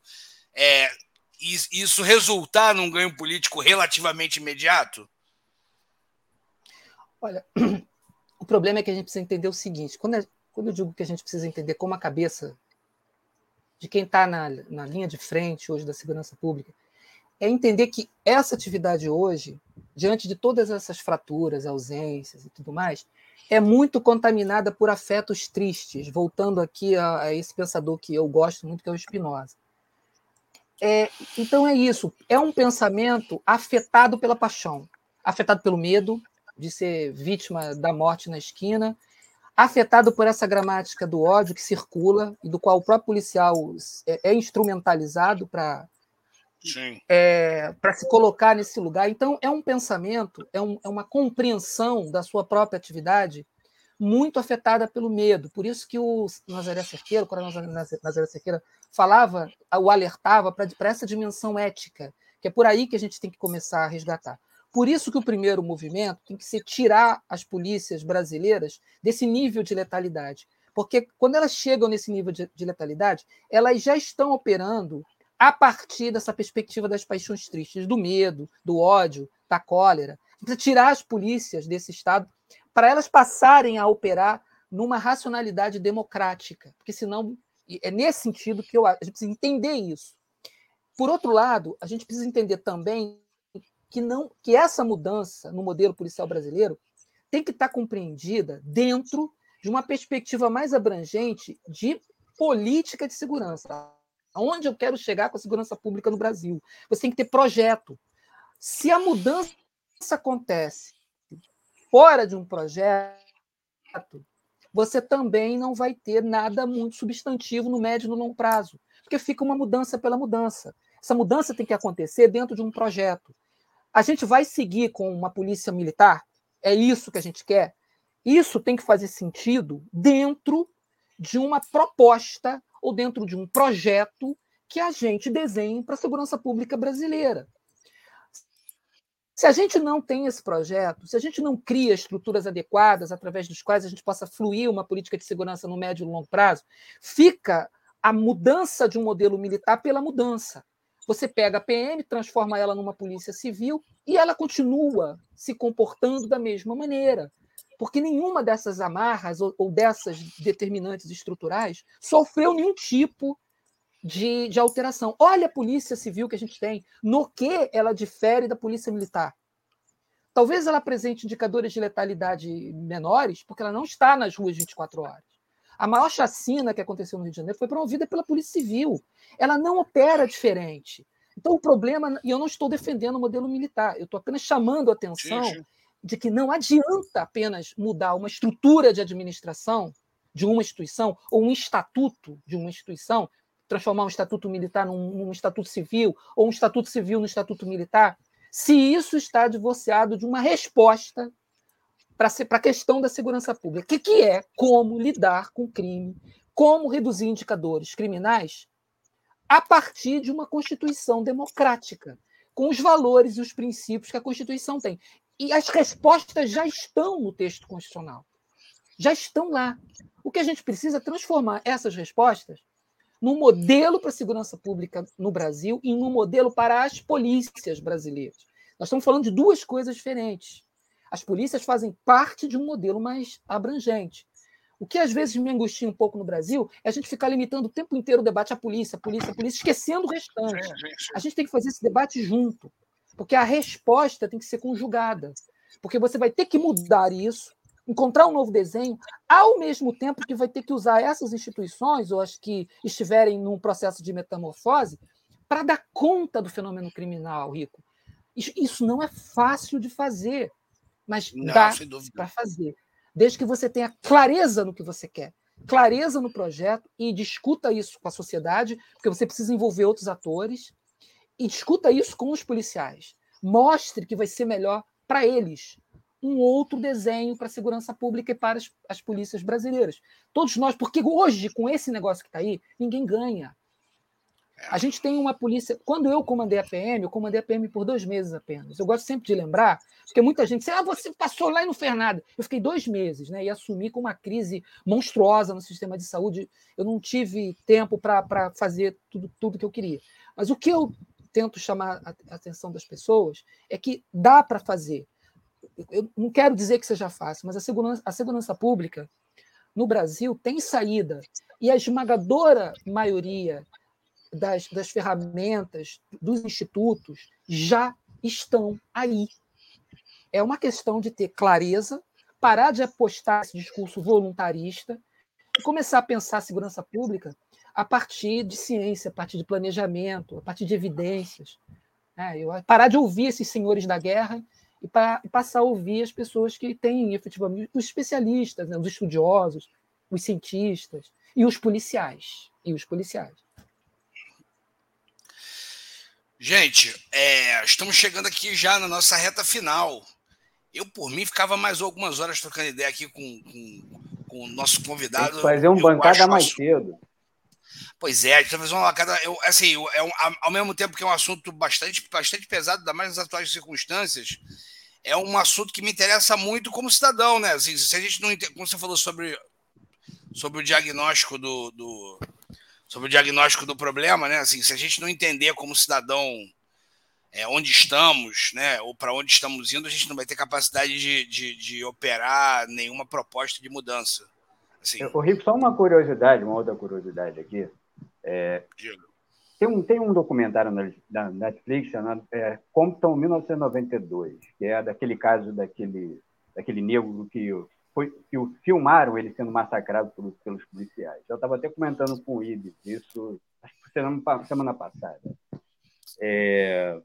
[SPEAKER 1] é, e isso resultar num ganho político relativamente imediato?
[SPEAKER 2] Olha, [CLEARS THROAT] o problema é que a gente precisa entender o seguinte: quando, é, quando eu digo que a gente precisa entender como a cabeça de quem está na, na linha de frente hoje da segurança pública, é entender que essa atividade hoje, diante de todas essas fraturas, ausências e tudo mais, é muito contaminada por afetos tristes, voltando aqui a, a esse pensador que eu gosto muito, que é o Spinoza. É, então é isso, é um pensamento afetado pela paixão, afetado pelo medo de ser vítima da morte na esquina, afetado por essa gramática do ódio que circula e do qual o próprio policial é, é instrumentalizado para é, para se colocar nesse lugar. Então, é um pensamento, é, um, é, uma compreensão da sua própria atividade muito afetada pelo medo. Por isso que o Nazaré Cerqueira, o coronel Nazaré Cerqueira, falava, o alertava para essa dimensão ética, que é por aí que a gente tem que começar a resgatar. Por isso que o primeiro movimento tem que ser tirar as polícias brasileiras desse nível de letalidade. Porque quando elas chegam nesse nível de, de letalidade, elas já estão operando a partir dessa perspectiva das paixões tristes, do medo, do ódio, da cólera. Precisa tirar as polícias desse estado para elas passarem a operar numa racionalidade democrática, porque senão é nesse sentido que eu, a gente precisa entender isso. Por outro lado, a gente precisa entender também que não que essa mudança no modelo policial brasileiro tem que estar compreendida dentro de uma perspectiva mais abrangente de política de segurança. Aonde eu quero chegar com a segurança pública no Brasil? Você tem que ter projeto. Se a mudança acontece fora de um projeto, você também não vai ter nada muito substantivo no médio e no longo prazo, porque fica uma mudança pela mudança. Essa mudança tem que acontecer dentro de um projeto. A gente vai seguir com uma polícia militar? É isso que a gente quer? Isso tem que fazer sentido dentro de uma proposta ou dentro de um projeto que a gente desenhe para a segurança pública brasileira. Se a gente não tem esse projeto, se a gente não cria estruturas adequadas através dos quais a gente possa fluir uma política de segurança no médio e longo prazo, fica a mudança de um modelo militar pela mudança. Você pega a PM, transforma ela numa polícia civil e ela continua se comportando da mesma maneira. Porque nenhuma dessas amarras ou, ou dessas determinantes estruturais sofreu nenhum tipo de, de alteração. Olha a polícia civil que a gente tem, no que ela difere da polícia militar. Talvez ela apresente indicadores de letalidade menores, porque ela não está nas ruas 24 horas. A maior chacina que aconteceu no Rio de Janeiro foi promovida pela Polícia Civil. Ela não opera diferente. Então, o problema, e eu não estou defendendo o modelo militar, eu estou apenas chamando a atenção sim, sim. de que não adianta apenas mudar uma estrutura de administração de uma instituição ou um estatuto de uma instituição transformar um estatuto militar num, num estatuto civil, ou um estatuto civil no estatuto militar, se isso está divorciado de uma resposta para a questão da segurança pública, que, que é como lidar com crime, como reduzir indicadores criminais a partir de uma Constituição democrática, com os valores e os princípios que a Constituição tem. E as respostas já estão no texto constitucional. Já estão lá. O que a gente precisa é transformar essas respostas num modelo para a segurança pública no Brasil e num modelo para as polícias brasileiras. Nós estamos falando de duas coisas diferentes. As polícias fazem parte de um modelo mais abrangente. O que às vezes me angustia um pouco no Brasil é a gente ficar limitando o tempo inteiro o debate à polícia, polícia, polícia, esquecendo o restante. A gente tem que fazer esse debate junto, porque a resposta tem que ser conjugada. Porque você vai ter que mudar isso encontrar um novo desenho, ao mesmo tempo que vai ter que usar essas instituições, ou as que estiverem num processo de metamorfose, para dar conta do fenômeno criminal, Rico. Isso não é fácil de fazer, mas não, dá para fazer. Desde que você tenha clareza no que você quer, clareza no projeto e discuta isso com a sociedade, porque você precisa envolver outros atores, e discuta isso com os policiais. Mostre que vai ser melhor para eles, um outro desenho para a segurança pública e para as, as polícias brasileiras. Todos nós, porque hoje, com esse negócio que está aí, ninguém ganha. A gente tem uma polícia. Quando eu comandei a PM, eu comandei a PM por dois meses apenas. Eu gosto sempre de lembrar, porque muita gente diz: ah, você passou lá e não fez nada. Eu fiquei dois meses, né? E assumi com uma crise monstruosa no sistema de saúde. Eu não tive tempo para fazer tudo, tudo que eu queria. Mas o que eu tento chamar a atenção das pessoas é que dá para fazer eu não quero dizer que seja fácil, mas a segurança, a segurança pública no Brasil tem saída. E a esmagadora maioria das, das ferramentas, dos institutos, já estão aí. É uma questão de ter clareza, parar de apostar esse discurso voluntarista e começar a pensar a segurança pública a partir de ciência, a partir de planejamento, a partir de evidências. É, eu, parar de ouvir esses senhores da guerra e, para, passar a ouvir as pessoas que têm efetivamente os especialistas, né, os estudiosos, os cientistas e os policiais. E os policiais.
[SPEAKER 1] Gente, é, estamos chegando aqui já na nossa reta final. Eu, por mim, ficava mais algumas horas trocando ideia aqui com, com, com o nosso convidado.
[SPEAKER 6] Fazer um bancada mais cedo.
[SPEAKER 1] Pois é, a gente tá fazendo uma bancada. Eu, assim, é um, ao mesmo tempo que é um assunto bastante, bastante pesado, ainda mais nas atuais circunstâncias, é um assunto que me interessa muito como cidadão, né? Assim, se a gente não como você falou sobre, sobre o diagnóstico do, do sobre o diagnóstico do problema, né? Assim, se a gente não entender como cidadão é, onde estamos, né? Ou para onde estamos indo, a gente não vai ter capacidade de, de, de operar nenhuma proposta de mudança.
[SPEAKER 6] Assim. O Rico, só uma curiosidade, uma outra curiosidade aqui. É, tem um, tem um documentário na, na Netflix chamado é, Compton 1992, que é daquele caso daquele, daquele negro que, foi, filmaram ele sendo massacrado pelos, pelos policiais. Eu estava até comentando com o Ibis isso semana, semana passada. É,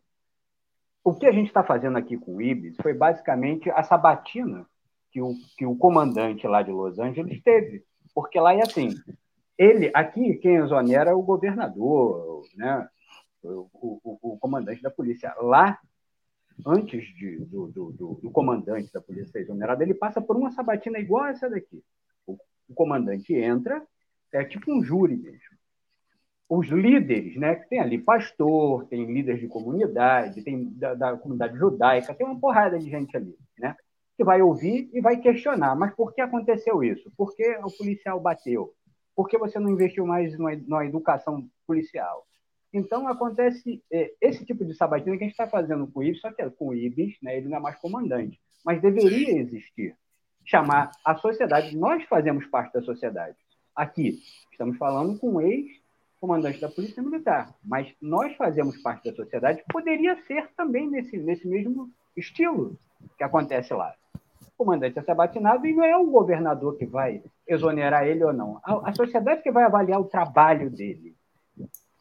[SPEAKER 6] o que a gente está fazendo aqui com o Ibis foi basicamente a sabatina que o, que o comandante lá de Los Angeles teve. Porque lá é assim, ele, aqui, quem exonera é o governador, né? o, o, o comandante da polícia. Lá, antes de, do, do, do, do, comandante da polícia ser exonerado, ele passa por uma sabatina igual a essa daqui. O, o comandante entra, é tipo um júri mesmo. os líderes, né? Tem ali pastor, tem líderes de comunidade, tem da, da, comunidade judaica, tem uma porrada de gente ali, né? Que vai ouvir e vai questionar. Mas por que aconteceu isso? Por que o policial bateu? Por que você não investiu mais na educação policial? Então acontece é, esse tipo de sabatina que a gente está fazendo com o Ibis, só que com o Ibis, né? Ele não é mais comandante, mas deveria existir. Chamar a sociedade. Nós fazemos parte da sociedade. Aqui estamos falando com ex comandante da Polícia Militar. Mas nós fazemos parte da sociedade, poderia ser também nesse, nesse mesmo estilo que acontece lá. O comandante é sabatinado e não é o governador que vai exonerar ele ou não. A, a sociedade que vai avaliar o trabalho dele.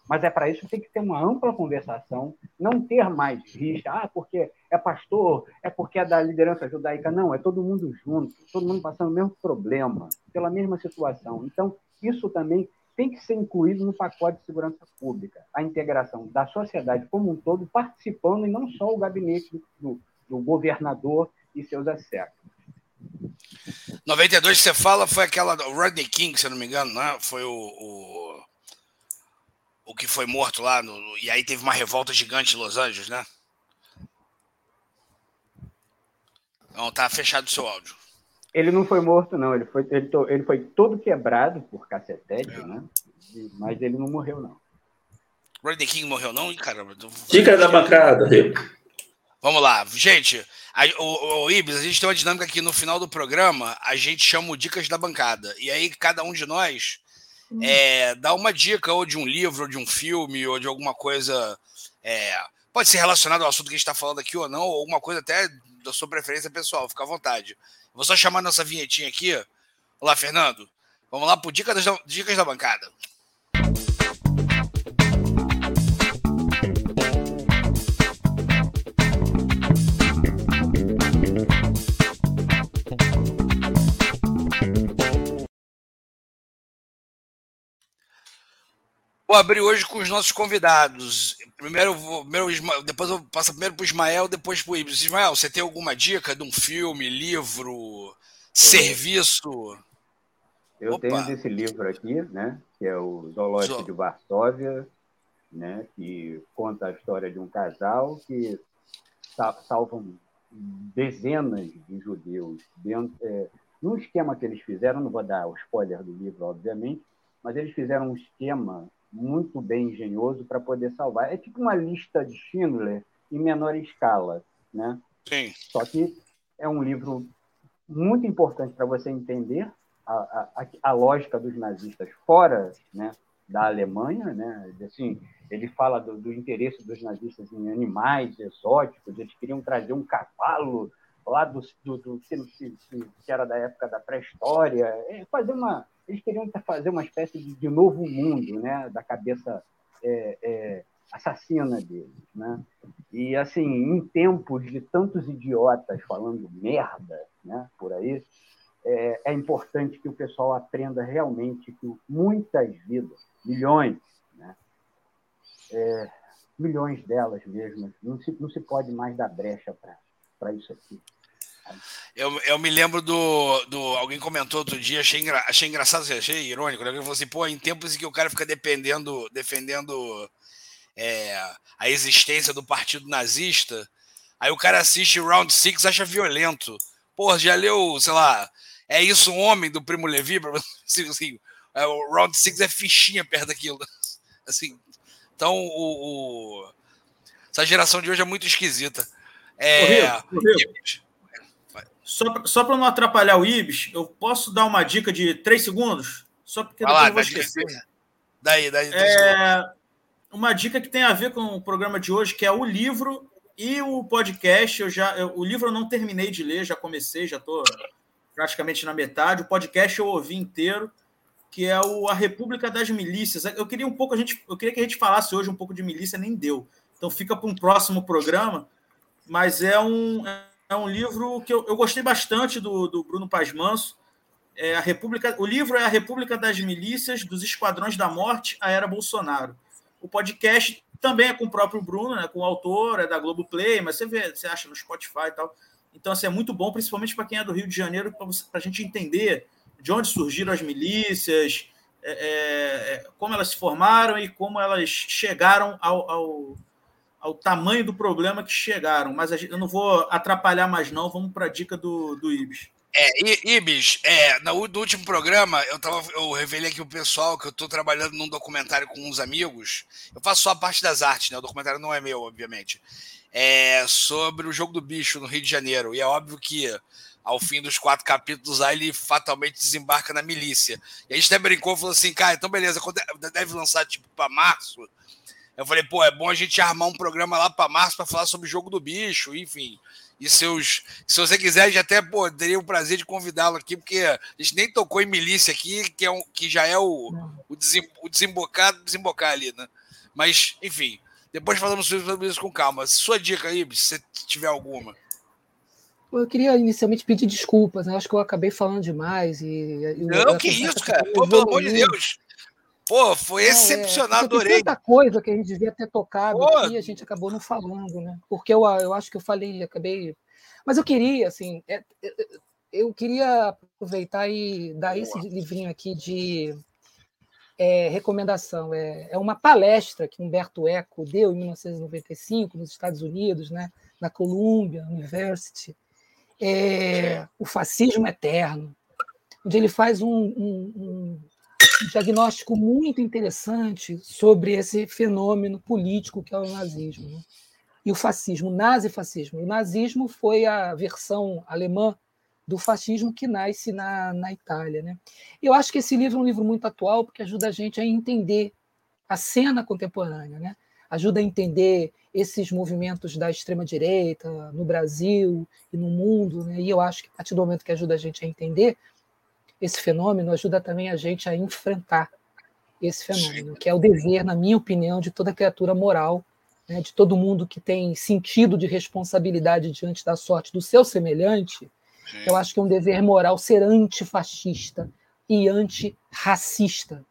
[SPEAKER 6] Mas é para isso que tem que ter uma ampla conversação, não ter mais rixa, ah, porque é pastor, é porque é da liderança judaica. Não, é todo mundo junto, todo mundo passando o mesmo problema, pela mesma situação. Então, isso também tem que ser incluído no pacote de segurança pública, a integração da sociedade como um todo participando e não só o gabinete do, do governador e seus assecos.
[SPEAKER 1] 92 que você fala foi aquela Rodney King, se eu não me engano, né? Foi o, o, o que foi morto lá, no, e aí teve uma revolta gigante em Los Angeles, né? Não, tá fechado o seu áudio.
[SPEAKER 6] Ele não foi morto, não. Ele foi, ele, to, ele foi todo quebrado por cacetete, é. né? Mas ele não morreu, não.
[SPEAKER 1] Rodney King morreu, não? Ih, caramba.
[SPEAKER 3] Dica da bancada,
[SPEAKER 1] Vamos lá. Gente, a, o, o Ibis, a gente tem uma dinâmica aqui no final do programa, a gente chama o Dicas da Bancada. E aí, cada um de nós. É, dá uma dica, ou de um livro, ou de um filme, ou de alguma coisa. É, pode ser relacionado ao assunto que a gente está falando aqui ou não, ou alguma coisa até da sua preferência pessoal, fica à vontade. Vou só chamar nossa vinhetinha aqui. Olá, Fernando. Vamos lá para Dicas Dicas da Bancada. Vou abrir hoje com os nossos convidados. Primeiro, primeiro depois eu passo primeiro para o Ismael, depois para o Ibis. Ismael, você tem alguma dica de um filme, livro, serviço?
[SPEAKER 6] Eu Opa. tenho esse livro aqui, né, que é o Zoológico de Varsóvia, né, que conta a história de um casal que salvam dezenas de judeus dentro, é, num esquema que eles fizeram, não vou dar o spoiler do livro, obviamente, mas eles fizeram um esquema muito bem engenhoso para poder salvar. É tipo uma lista de Schindler em menor escala, né?
[SPEAKER 1] Sim.
[SPEAKER 6] Só que é um livro muito importante para você entender a, a, a, lógica dos nazistas fora né, da Alemanha, né? Assim, ele fala do, do, interesse dos nazistas em animais exóticos, eles queriam trazer um cavalo lá do, do, do era da época da pré-história, é fazer uma eles queriam fazer uma espécie de, de novo mundo, né, da cabeça é, é, assassina deles, né? E assim, em tempos de tantos idiotas falando merda, né, por aí, é, é importante que o pessoal aprenda realmente que muitas vidas, milhões, né, é, milhões delas mesmas, não se, não se pode mais dar brecha para isso aqui.
[SPEAKER 1] Eu, eu me lembro do, do. Alguém comentou outro dia, achei, engra, achei engraçado, assim, achei irônico. Né? Alguém falou assim, pô, em tempos em que o cara fica dependendo, defendendo é, a existência do partido nazista, aí o cara assiste Round Six acha violento. Pô, já leu, sei lá, é isso um homem do Primo Levi? [LAUGHS] Assim, assim, é, o Round Six é fichinha perto daquilo. [LAUGHS] Assim, então, o, o, essa geração de hoje é muito esquisita. É,
[SPEAKER 4] só para não atrapalhar o Ibis, eu posso dar uma dica de três segundos? Só porque
[SPEAKER 1] depois lá, eu vou esquecer. Daí, daí.
[SPEAKER 4] É, uma dica que tem a ver com o programa de hoje, que é o livro e o podcast. Eu já, eu, o livro eu não terminei de ler, já comecei, já estou praticamente na metade. O podcast eu ouvi inteiro, que é o A República das Milícias. Eu queria um pouco a gente, eu queria que a gente falasse hoje um pouco de milícia, nem deu. Então fica para um próximo programa. Mas é um é um livro que eu, eu gostei bastante do, do Bruno Paz Manso. É a República, o livro é A República das Milícias, dos Esquadrões da Morte, a Era Bolsonaro. O podcast também é com o próprio Bruno, né, com o autor, é da Globoplay, mas você vê, você acha no Spotify e tal. Então, assim, é muito bom, principalmente para quem é do Rio de Janeiro, para a gente entender de onde surgiram as milícias, é, é, como elas se formaram e como elas chegaram ao, ao, ao tamanho do problema que chegaram. Mas gente, eu não vou atrapalhar mais, não. Vamos para a dica do, do Ibis.
[SPEAKER 1] É, Ibis, é, no, último programa eu, tava, eu revelei aqui o pessoal que eu estou trabalhando num documentário com uns amigos. Eu faço só a parte das artes, né? O documentário não é meu, obviamente. É sobre o jogo do bicho no Rio de Janeiro. E é óbvio que ao fim dos quatro capítulos, aí ele fatalmente desembarca na milícia. E a gente até brincou, falou assim, cara, então beleza, deve lançar tipo para março. Eu falei, pô, é bom a gente armar um programa lá para março para falar sobre o jogo do bicho, enfim. E seus, se você quiser, a gente até pô, teria o prazer de convidá-lo aqui, porque a gente nem tocou em milícia aqui, que, é um, que já é o, o, desem, o desembocado, desembocar ali, né? Mas, enfim, depois falamos sobre isso com calma. Sua dica aí, se tiver alguma.
[SPEAKER 2] Eu queria inicialmente pedir desculpas, né? Acho que eu acabei falando demais. E,
[SPEAKER 1] não, que isso, cara. Pô, pelo amor de Deus. Pô, foi é, excepcional, é, adorei.
[SPEAKER 2] Tanta coisa que a gente devia ter tocado Pô. aqui, a gente acabou não falando, né? Porque eu, eu acho que eu falei, acabei. Mas eu queria, assim, é, é, eu queria aproveitar e dar Boa. esse livrinho aqui de é, recomendação. É, é uma palestra que Humberto Eco deu em 1995 nos Estados Unidos, né? Na Columbia University é, O Fascismo Eterno, onde ele faz um, um, um diagnóstico muito interessante sobre esse fenômeno político que é o nazismo. Né? E o fascismo, o nazifascismo. O nazismo foi a versão alemã do fascismo que nasce na, na Itália. Né? Eu acho que esse livro é um livro muito atual, porque ajuda a gente a entender a cena contemporânea, né? ajuda a entender esses movimentos da extrema-direita no Brasil e no mundo, né? e eu acho que a partir do momento que ajuda a gente a entender esse fenômeno, ajuda também a gente a enfrentar esse fenômeno, que é o dever, na minha opinião, de toda criatura moral, né? de todo mundo que tem sentido de responsabilidade diante da sorte do seu semelhante. Eu acho que é um dever moral ser antifascista e antirracista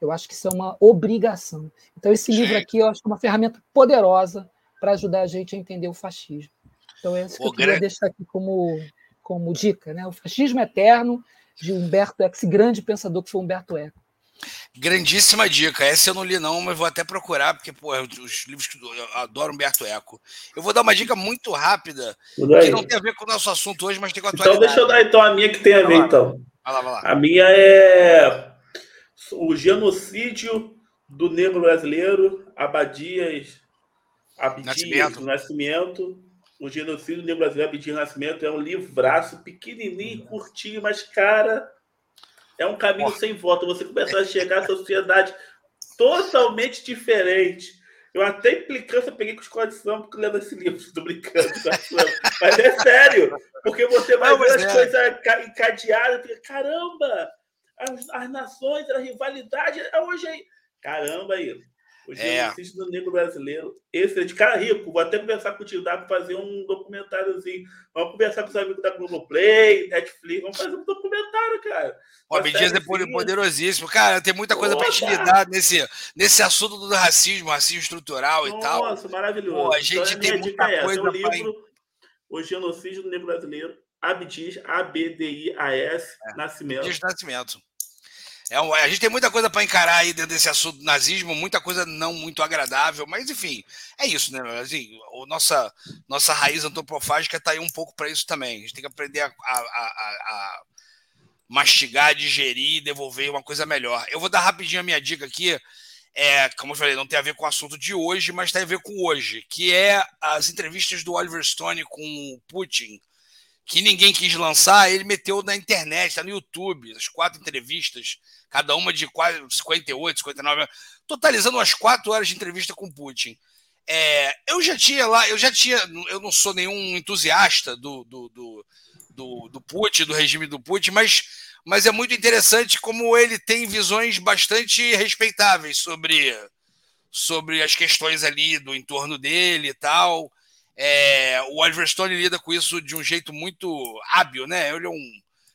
[SPEAKER 2] eu acho que isso é uma obrigação. Então, esse livro aqui eu acho que é uma ferramenta poderosa para ajudar a gente a entender o fascismo. Então, é isso que eu queria deixar aqui como, como dica. Né? O Fascismo Eterno, de Humberto Eco, esse grande pensador que foi Humberto Eco.
[SPEAKER 1] Grandíssima dica. Essa eu não li, não, mas vou até procurar, porque pô, é os livros que eu adoro Humberto Eco. Eu vou dar uma dica muito rápida, que não tem a ver com o nosso assunto hoje, mas tem com a
[SPEAKER 3] atualidade. Então, deixa eu dar então, a minha que tem a ver, então. Vai lá, vai lá. A minha é o genocídio do negro brasileiro, Abadias, Abdias Nascimento. Nascimento, o genocídio do negro brasileiro, Abdias Nascimento, é um livraço pequenininho, curtinho, mas, cara, é um caminho sem volta. Você começar a chegar à sociedade totalmente diferente. Eu até implicância peguei com escola de samba porque lendo esse livro, [LAUGHS] estou brincando. Mas é sério, porque você vai ver as é. coisas encadeadas, caramba, as, as nações, a rivalidade. É hoje aí. Caramba aí. O genocídio é. do negro brasileiro. Esse é de cara rico. Vou até conversar contigo, dá para fazer um documentáriozinho. Vamos conversar com os amigos da Globoplay, Netflix. Vamos fazer um documentário, cara.
[SPEAKER 1] O Abdias é poderosíssimo. Cara, tem muita coisa para te lidar nesse, nesse assunto do racismo, racismo estrutural Nossa, e tal.
[SPEAKER 3] Nossa, maravilhoso. Pô,
[SPEAKER 1] a gente então, tem muita é coisa. É o
[SPEAKER 3] livro pra... O Genocídio do Negro Brasileiro. Abdias, A-B-D-I-A-S, é. Nascimento. Abdias
[SPEAKER 1] Nascimento. É, a gente tem muita coisa para encarar aí dentro desse assunto do nazismo, muita coisa não muito agradável, mas enfim, é isso, né? Assim, o nossa, nossa raiz antropofágica está aí um pouco para isso também. A gente tem que aprender a, a, a, a mastigar, digerir e devolver uma coisa melhor. Eu vou dar rapidinho a minha dica aqui. É, como eu falei, não tem a ver com o assunto de hoje, mas tem a ver com hoje, que é as entrevistas do Oliver Stone com o Putin que ninguém quis lançar, ele meteu na internet, está no YouTube, as quatro entrevistas, cada uma de quase 58, 59, totalizando umas quatro horas de entrevista com Putin. É, eu já tinha lá, eu já tinha, eu não sou nenhum entusiasta do, do, do, do, do Putin, do regime do Putin, mas, mas é muito interessante como ele tem visões bastante respeitáveis sobre, sobre as questões ali do entorno dele e tal. É, o Oliver Stone lida com isso de um jeito muito hábil, né? Ele é um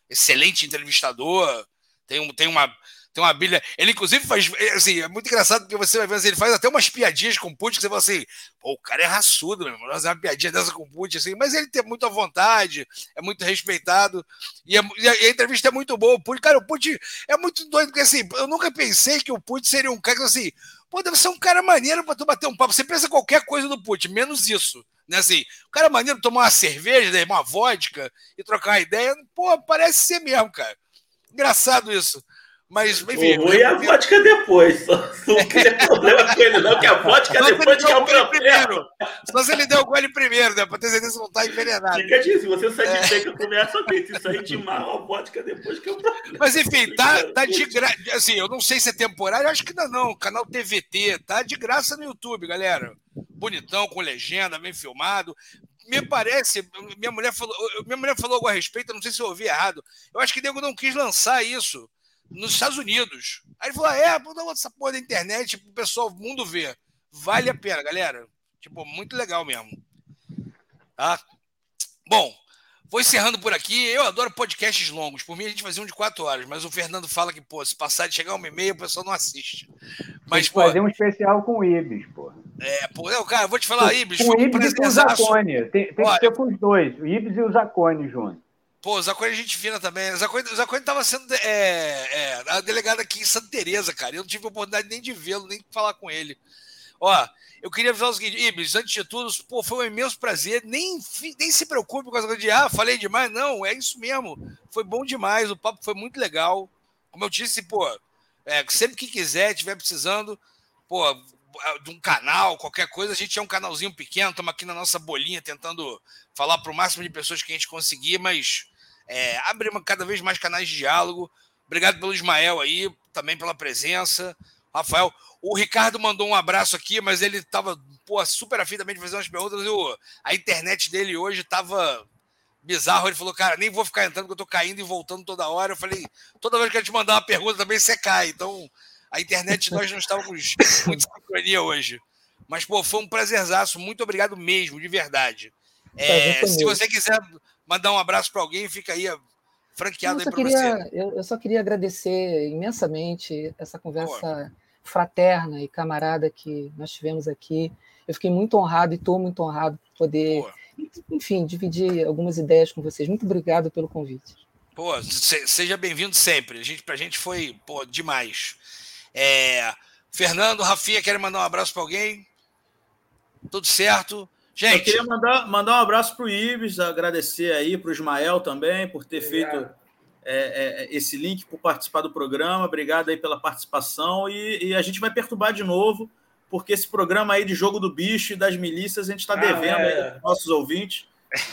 [SPEAKER 1] excelente entrevistador, tem, um, tem, uma, tem uma bilha. Ele, inclusive, faz. é, Assim, é muito engraçado porque você vai ver, assim, ele faz até umas piadinhas com o Putin que você fala assim, o cara é raçudo, meu irmão. Fazer uma piadinha dessa com o Putin, assim, mas ele tem muita vontade, é muito respeitado. E, é- e a, e a entrevista é muito boa. O Putin, cara, o Putin é muito doido, porque assim, eu nunca pensei que o Putin seria um cara que assim, pô, deve ser um cara maneiro pra tu bater um papo. Você pensa qualquer coisa do Putin, menos isso. Né, assim, o cara é maneiro tomar uma cerveja, né, uma vodka e trocar uma ideia, pô, parece ser mesmo, cara. Engraçado isso. Mas, enfim.
[SPEAKER 3] O ruim é a vodka depois. Só não tem [LAUGHS] problema com ele, não, que a vodka
[SPEAKER 1] Só
[SPEAKER 3] depois que é o problema.
[SPEAKER 1] primeiro. Só se ele deu o gole primeiro, né? Pra ter certeza que não tá envenenado.
[SPEAKER 3] Fica disso, se você sai de seca, começa a ver. Se sair de mal, a vodka depois que é o problema.
[SPEAKER 1] Mas enfim, tá, tá de graça. Assim, eu não sei se é temporário, acho que ainda não. Canal TVT, tá de graça no YouTube, galera. Bonitão, com legenda, bem filmado. Me parece, minha mulher falou, minha mulher falou algo a respeito, eu não sei se eu ouvi errado. Eu acho que o nego não quis lançar isso nos Estados Unidos. Aí ele falou: ah, é, vou dar essa porra da internet pro pessoal, o mundo ver. Vale a pena, galera. Tipo, muito legal mesmo. Tá? Bom, vou encerrando por aqui. Eu adoro podcasts longos. Por mim, a gente fazia um de quatro horas, mas o Fernando fala que, pô, se passar de chegar uma e meia, o pessoal não assiste. Mas, pô,
[SPEAKER 6] fazer um especial com o Ibis, pô.
[SPEAKER 1] é, pô, eu, cara, eu vou te falar bicho,
[SPEAKER 6] com o Ibis e com o. Zacone. Tem, tem que ser com os dois, o Ibis e o Zacone juntos.
[SPEAKER 1] Pô, o Zacone é gente fina também. O Zacone, o Zacone tava sendo é, é, a delegada aqui em Santa Teresa, cara. Eu não tive a oportunidade nem de vê-lo, nem de falar com ele. Ó, eu queria avisar o seguinte, Ibis, antes de tudo, pô, foi um imenso prazer. Nem, nem se preocupe com essa coisa de, ah, falei demais. Não, é isso mesmo. Foi bom demais, o papo foi muito legal. Como eu disse, pô, é, sempre que quiser, estiver precisando, pô, de um canal, qualquer coisa, a gente é um canalzinho pequeno, estamos aqui na nossa bolinha tentando falar para o máximo de pessoas que a gente conseguir, mas é, cada vez mais canais de diálogo. Obrigado pelo Ismael aí, também pela presença. Rafael, o Ricardo mandou um abraço aqui, mas ele estava super afim também de fazer umas perguntas. E o- a internet dele hoje estava bizarro. Ele falou, cara, nem vou ficar entrando, porque eu tô caindo e voltando toda hora. Eu falei, toda vez que eu te mandar uma pergunta também você cai. Então, a internet nós não estávamos [LAUGHS] muito sincronia hoje. Mas, pô, foi um prazerzaço. Muito obrigado mesmo, de verdade. É, se você quiser mandar um abraço para alguém, fica aí franqueado
[SPEAKER 2] Eu
[SPEAKER 1] aí para você.
[SPEAKER 2] eu, eu só queria agradecer imensamente essa conversa fraterna e camarada que nós tivemos aqui. Eu fiquei muito honrado e estou muito honrado por poder,
[SPEAKER 1] Pô,
[SPEAKER 2] enfim, dividir algumas ideias com vocês. Muito obrigado pelo convite.
[SPEAKER 1] Pô, se- seja bem-vindo sempre. A gente, pra gente foi pô, demais. É, Fernando, Rafinha, querem mandar um abraço para alguém? Tudo certo?
[SPEAKER 4] Eu
[SPEAKER 1] Gente,
[SPEAKER 4] queria mandar, mandar um abraço para o Ibis, agradecer aí para o Ismael também por ter
[SPEAKER 3] Obrigado.
[SPEAKER 4] feito é, é, esse link, por participar do programa. Obrigado aí pela participação. E, e a gente vai perturbar de novo, porque esse programa aí de jogo do bicho e das milícias a gente está
[SPEAKER 3] Ah,
[SPEAKER 4] devendo
[SPEAKER 3] é.
[SPEAKER 4] aí aos nossos ouvintes.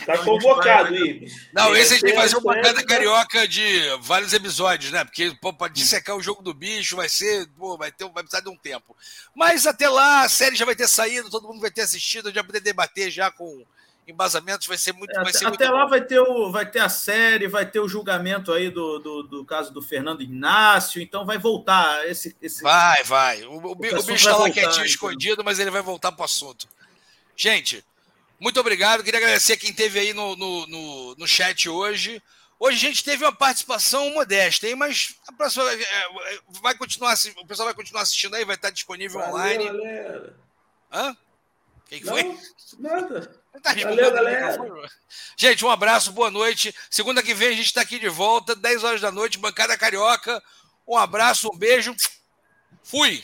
[SPEAKER 3] Tá convocado, Ibis.
[SPEAKER 1] não, esse a gente tem que fazer uma
[SPEAKER 3] Terça,
[SPEAKER 1] bancada carioca de vários episódios, né? Porque pô, para dissecar o jogo do bicho vai ser, pô, vai, ter, vai precisar de um tempo. Mas até lá a série já vai ter saído, todo mundo vai ter assistido, a gente vai poder debater já com embasamentos, vai ser muito, vai ser
[SPEAKER 4] Até,
[SPEAKER 1] muito
[SPEAKER 4] lá
[SPEAKER 1] bom.
[SPEAKER 4] vai ter, o, vai ter a série, vai ter o julgamento aí do, do, do caso do Fernando Ignácio, então vai voltar esse. esse...
[SPEAKER 1] Vai, vai. O, o, o bicho está lá
[SPEAKER 4] voltar,
[SPEAKER 1] quietinho,
[SPEAKER 4] então.
[SPEAKER 1] escondido, mas ele vai voltar para o assunto. Gente, muito obrigado. Queria agradecer quem teve aí no, no, no, no chat hoje. Hoje a gente teve uma participação modesta, hein? Mas a próxima é, é, vai continuar, o pessoal vai continuar assistindo aí, vai estar disponível
[SPEAKER 3] Valeu,
[SPEAKER 1] online.
[SPEAKER 3] galera.
[SPEAKER 1] Hã? Quem que foi?
[SPEAKER 3] Nada.
[SPEAKER 1] Tá
[SPEAKER 3] Valeu, galera.
[SPEAKER 1] Gente, um abraço, boa noite. Segunda que vem a gente está aqui de volta, 10 horas da noite, bancada carioca. Um abraço, um beijo. Fui.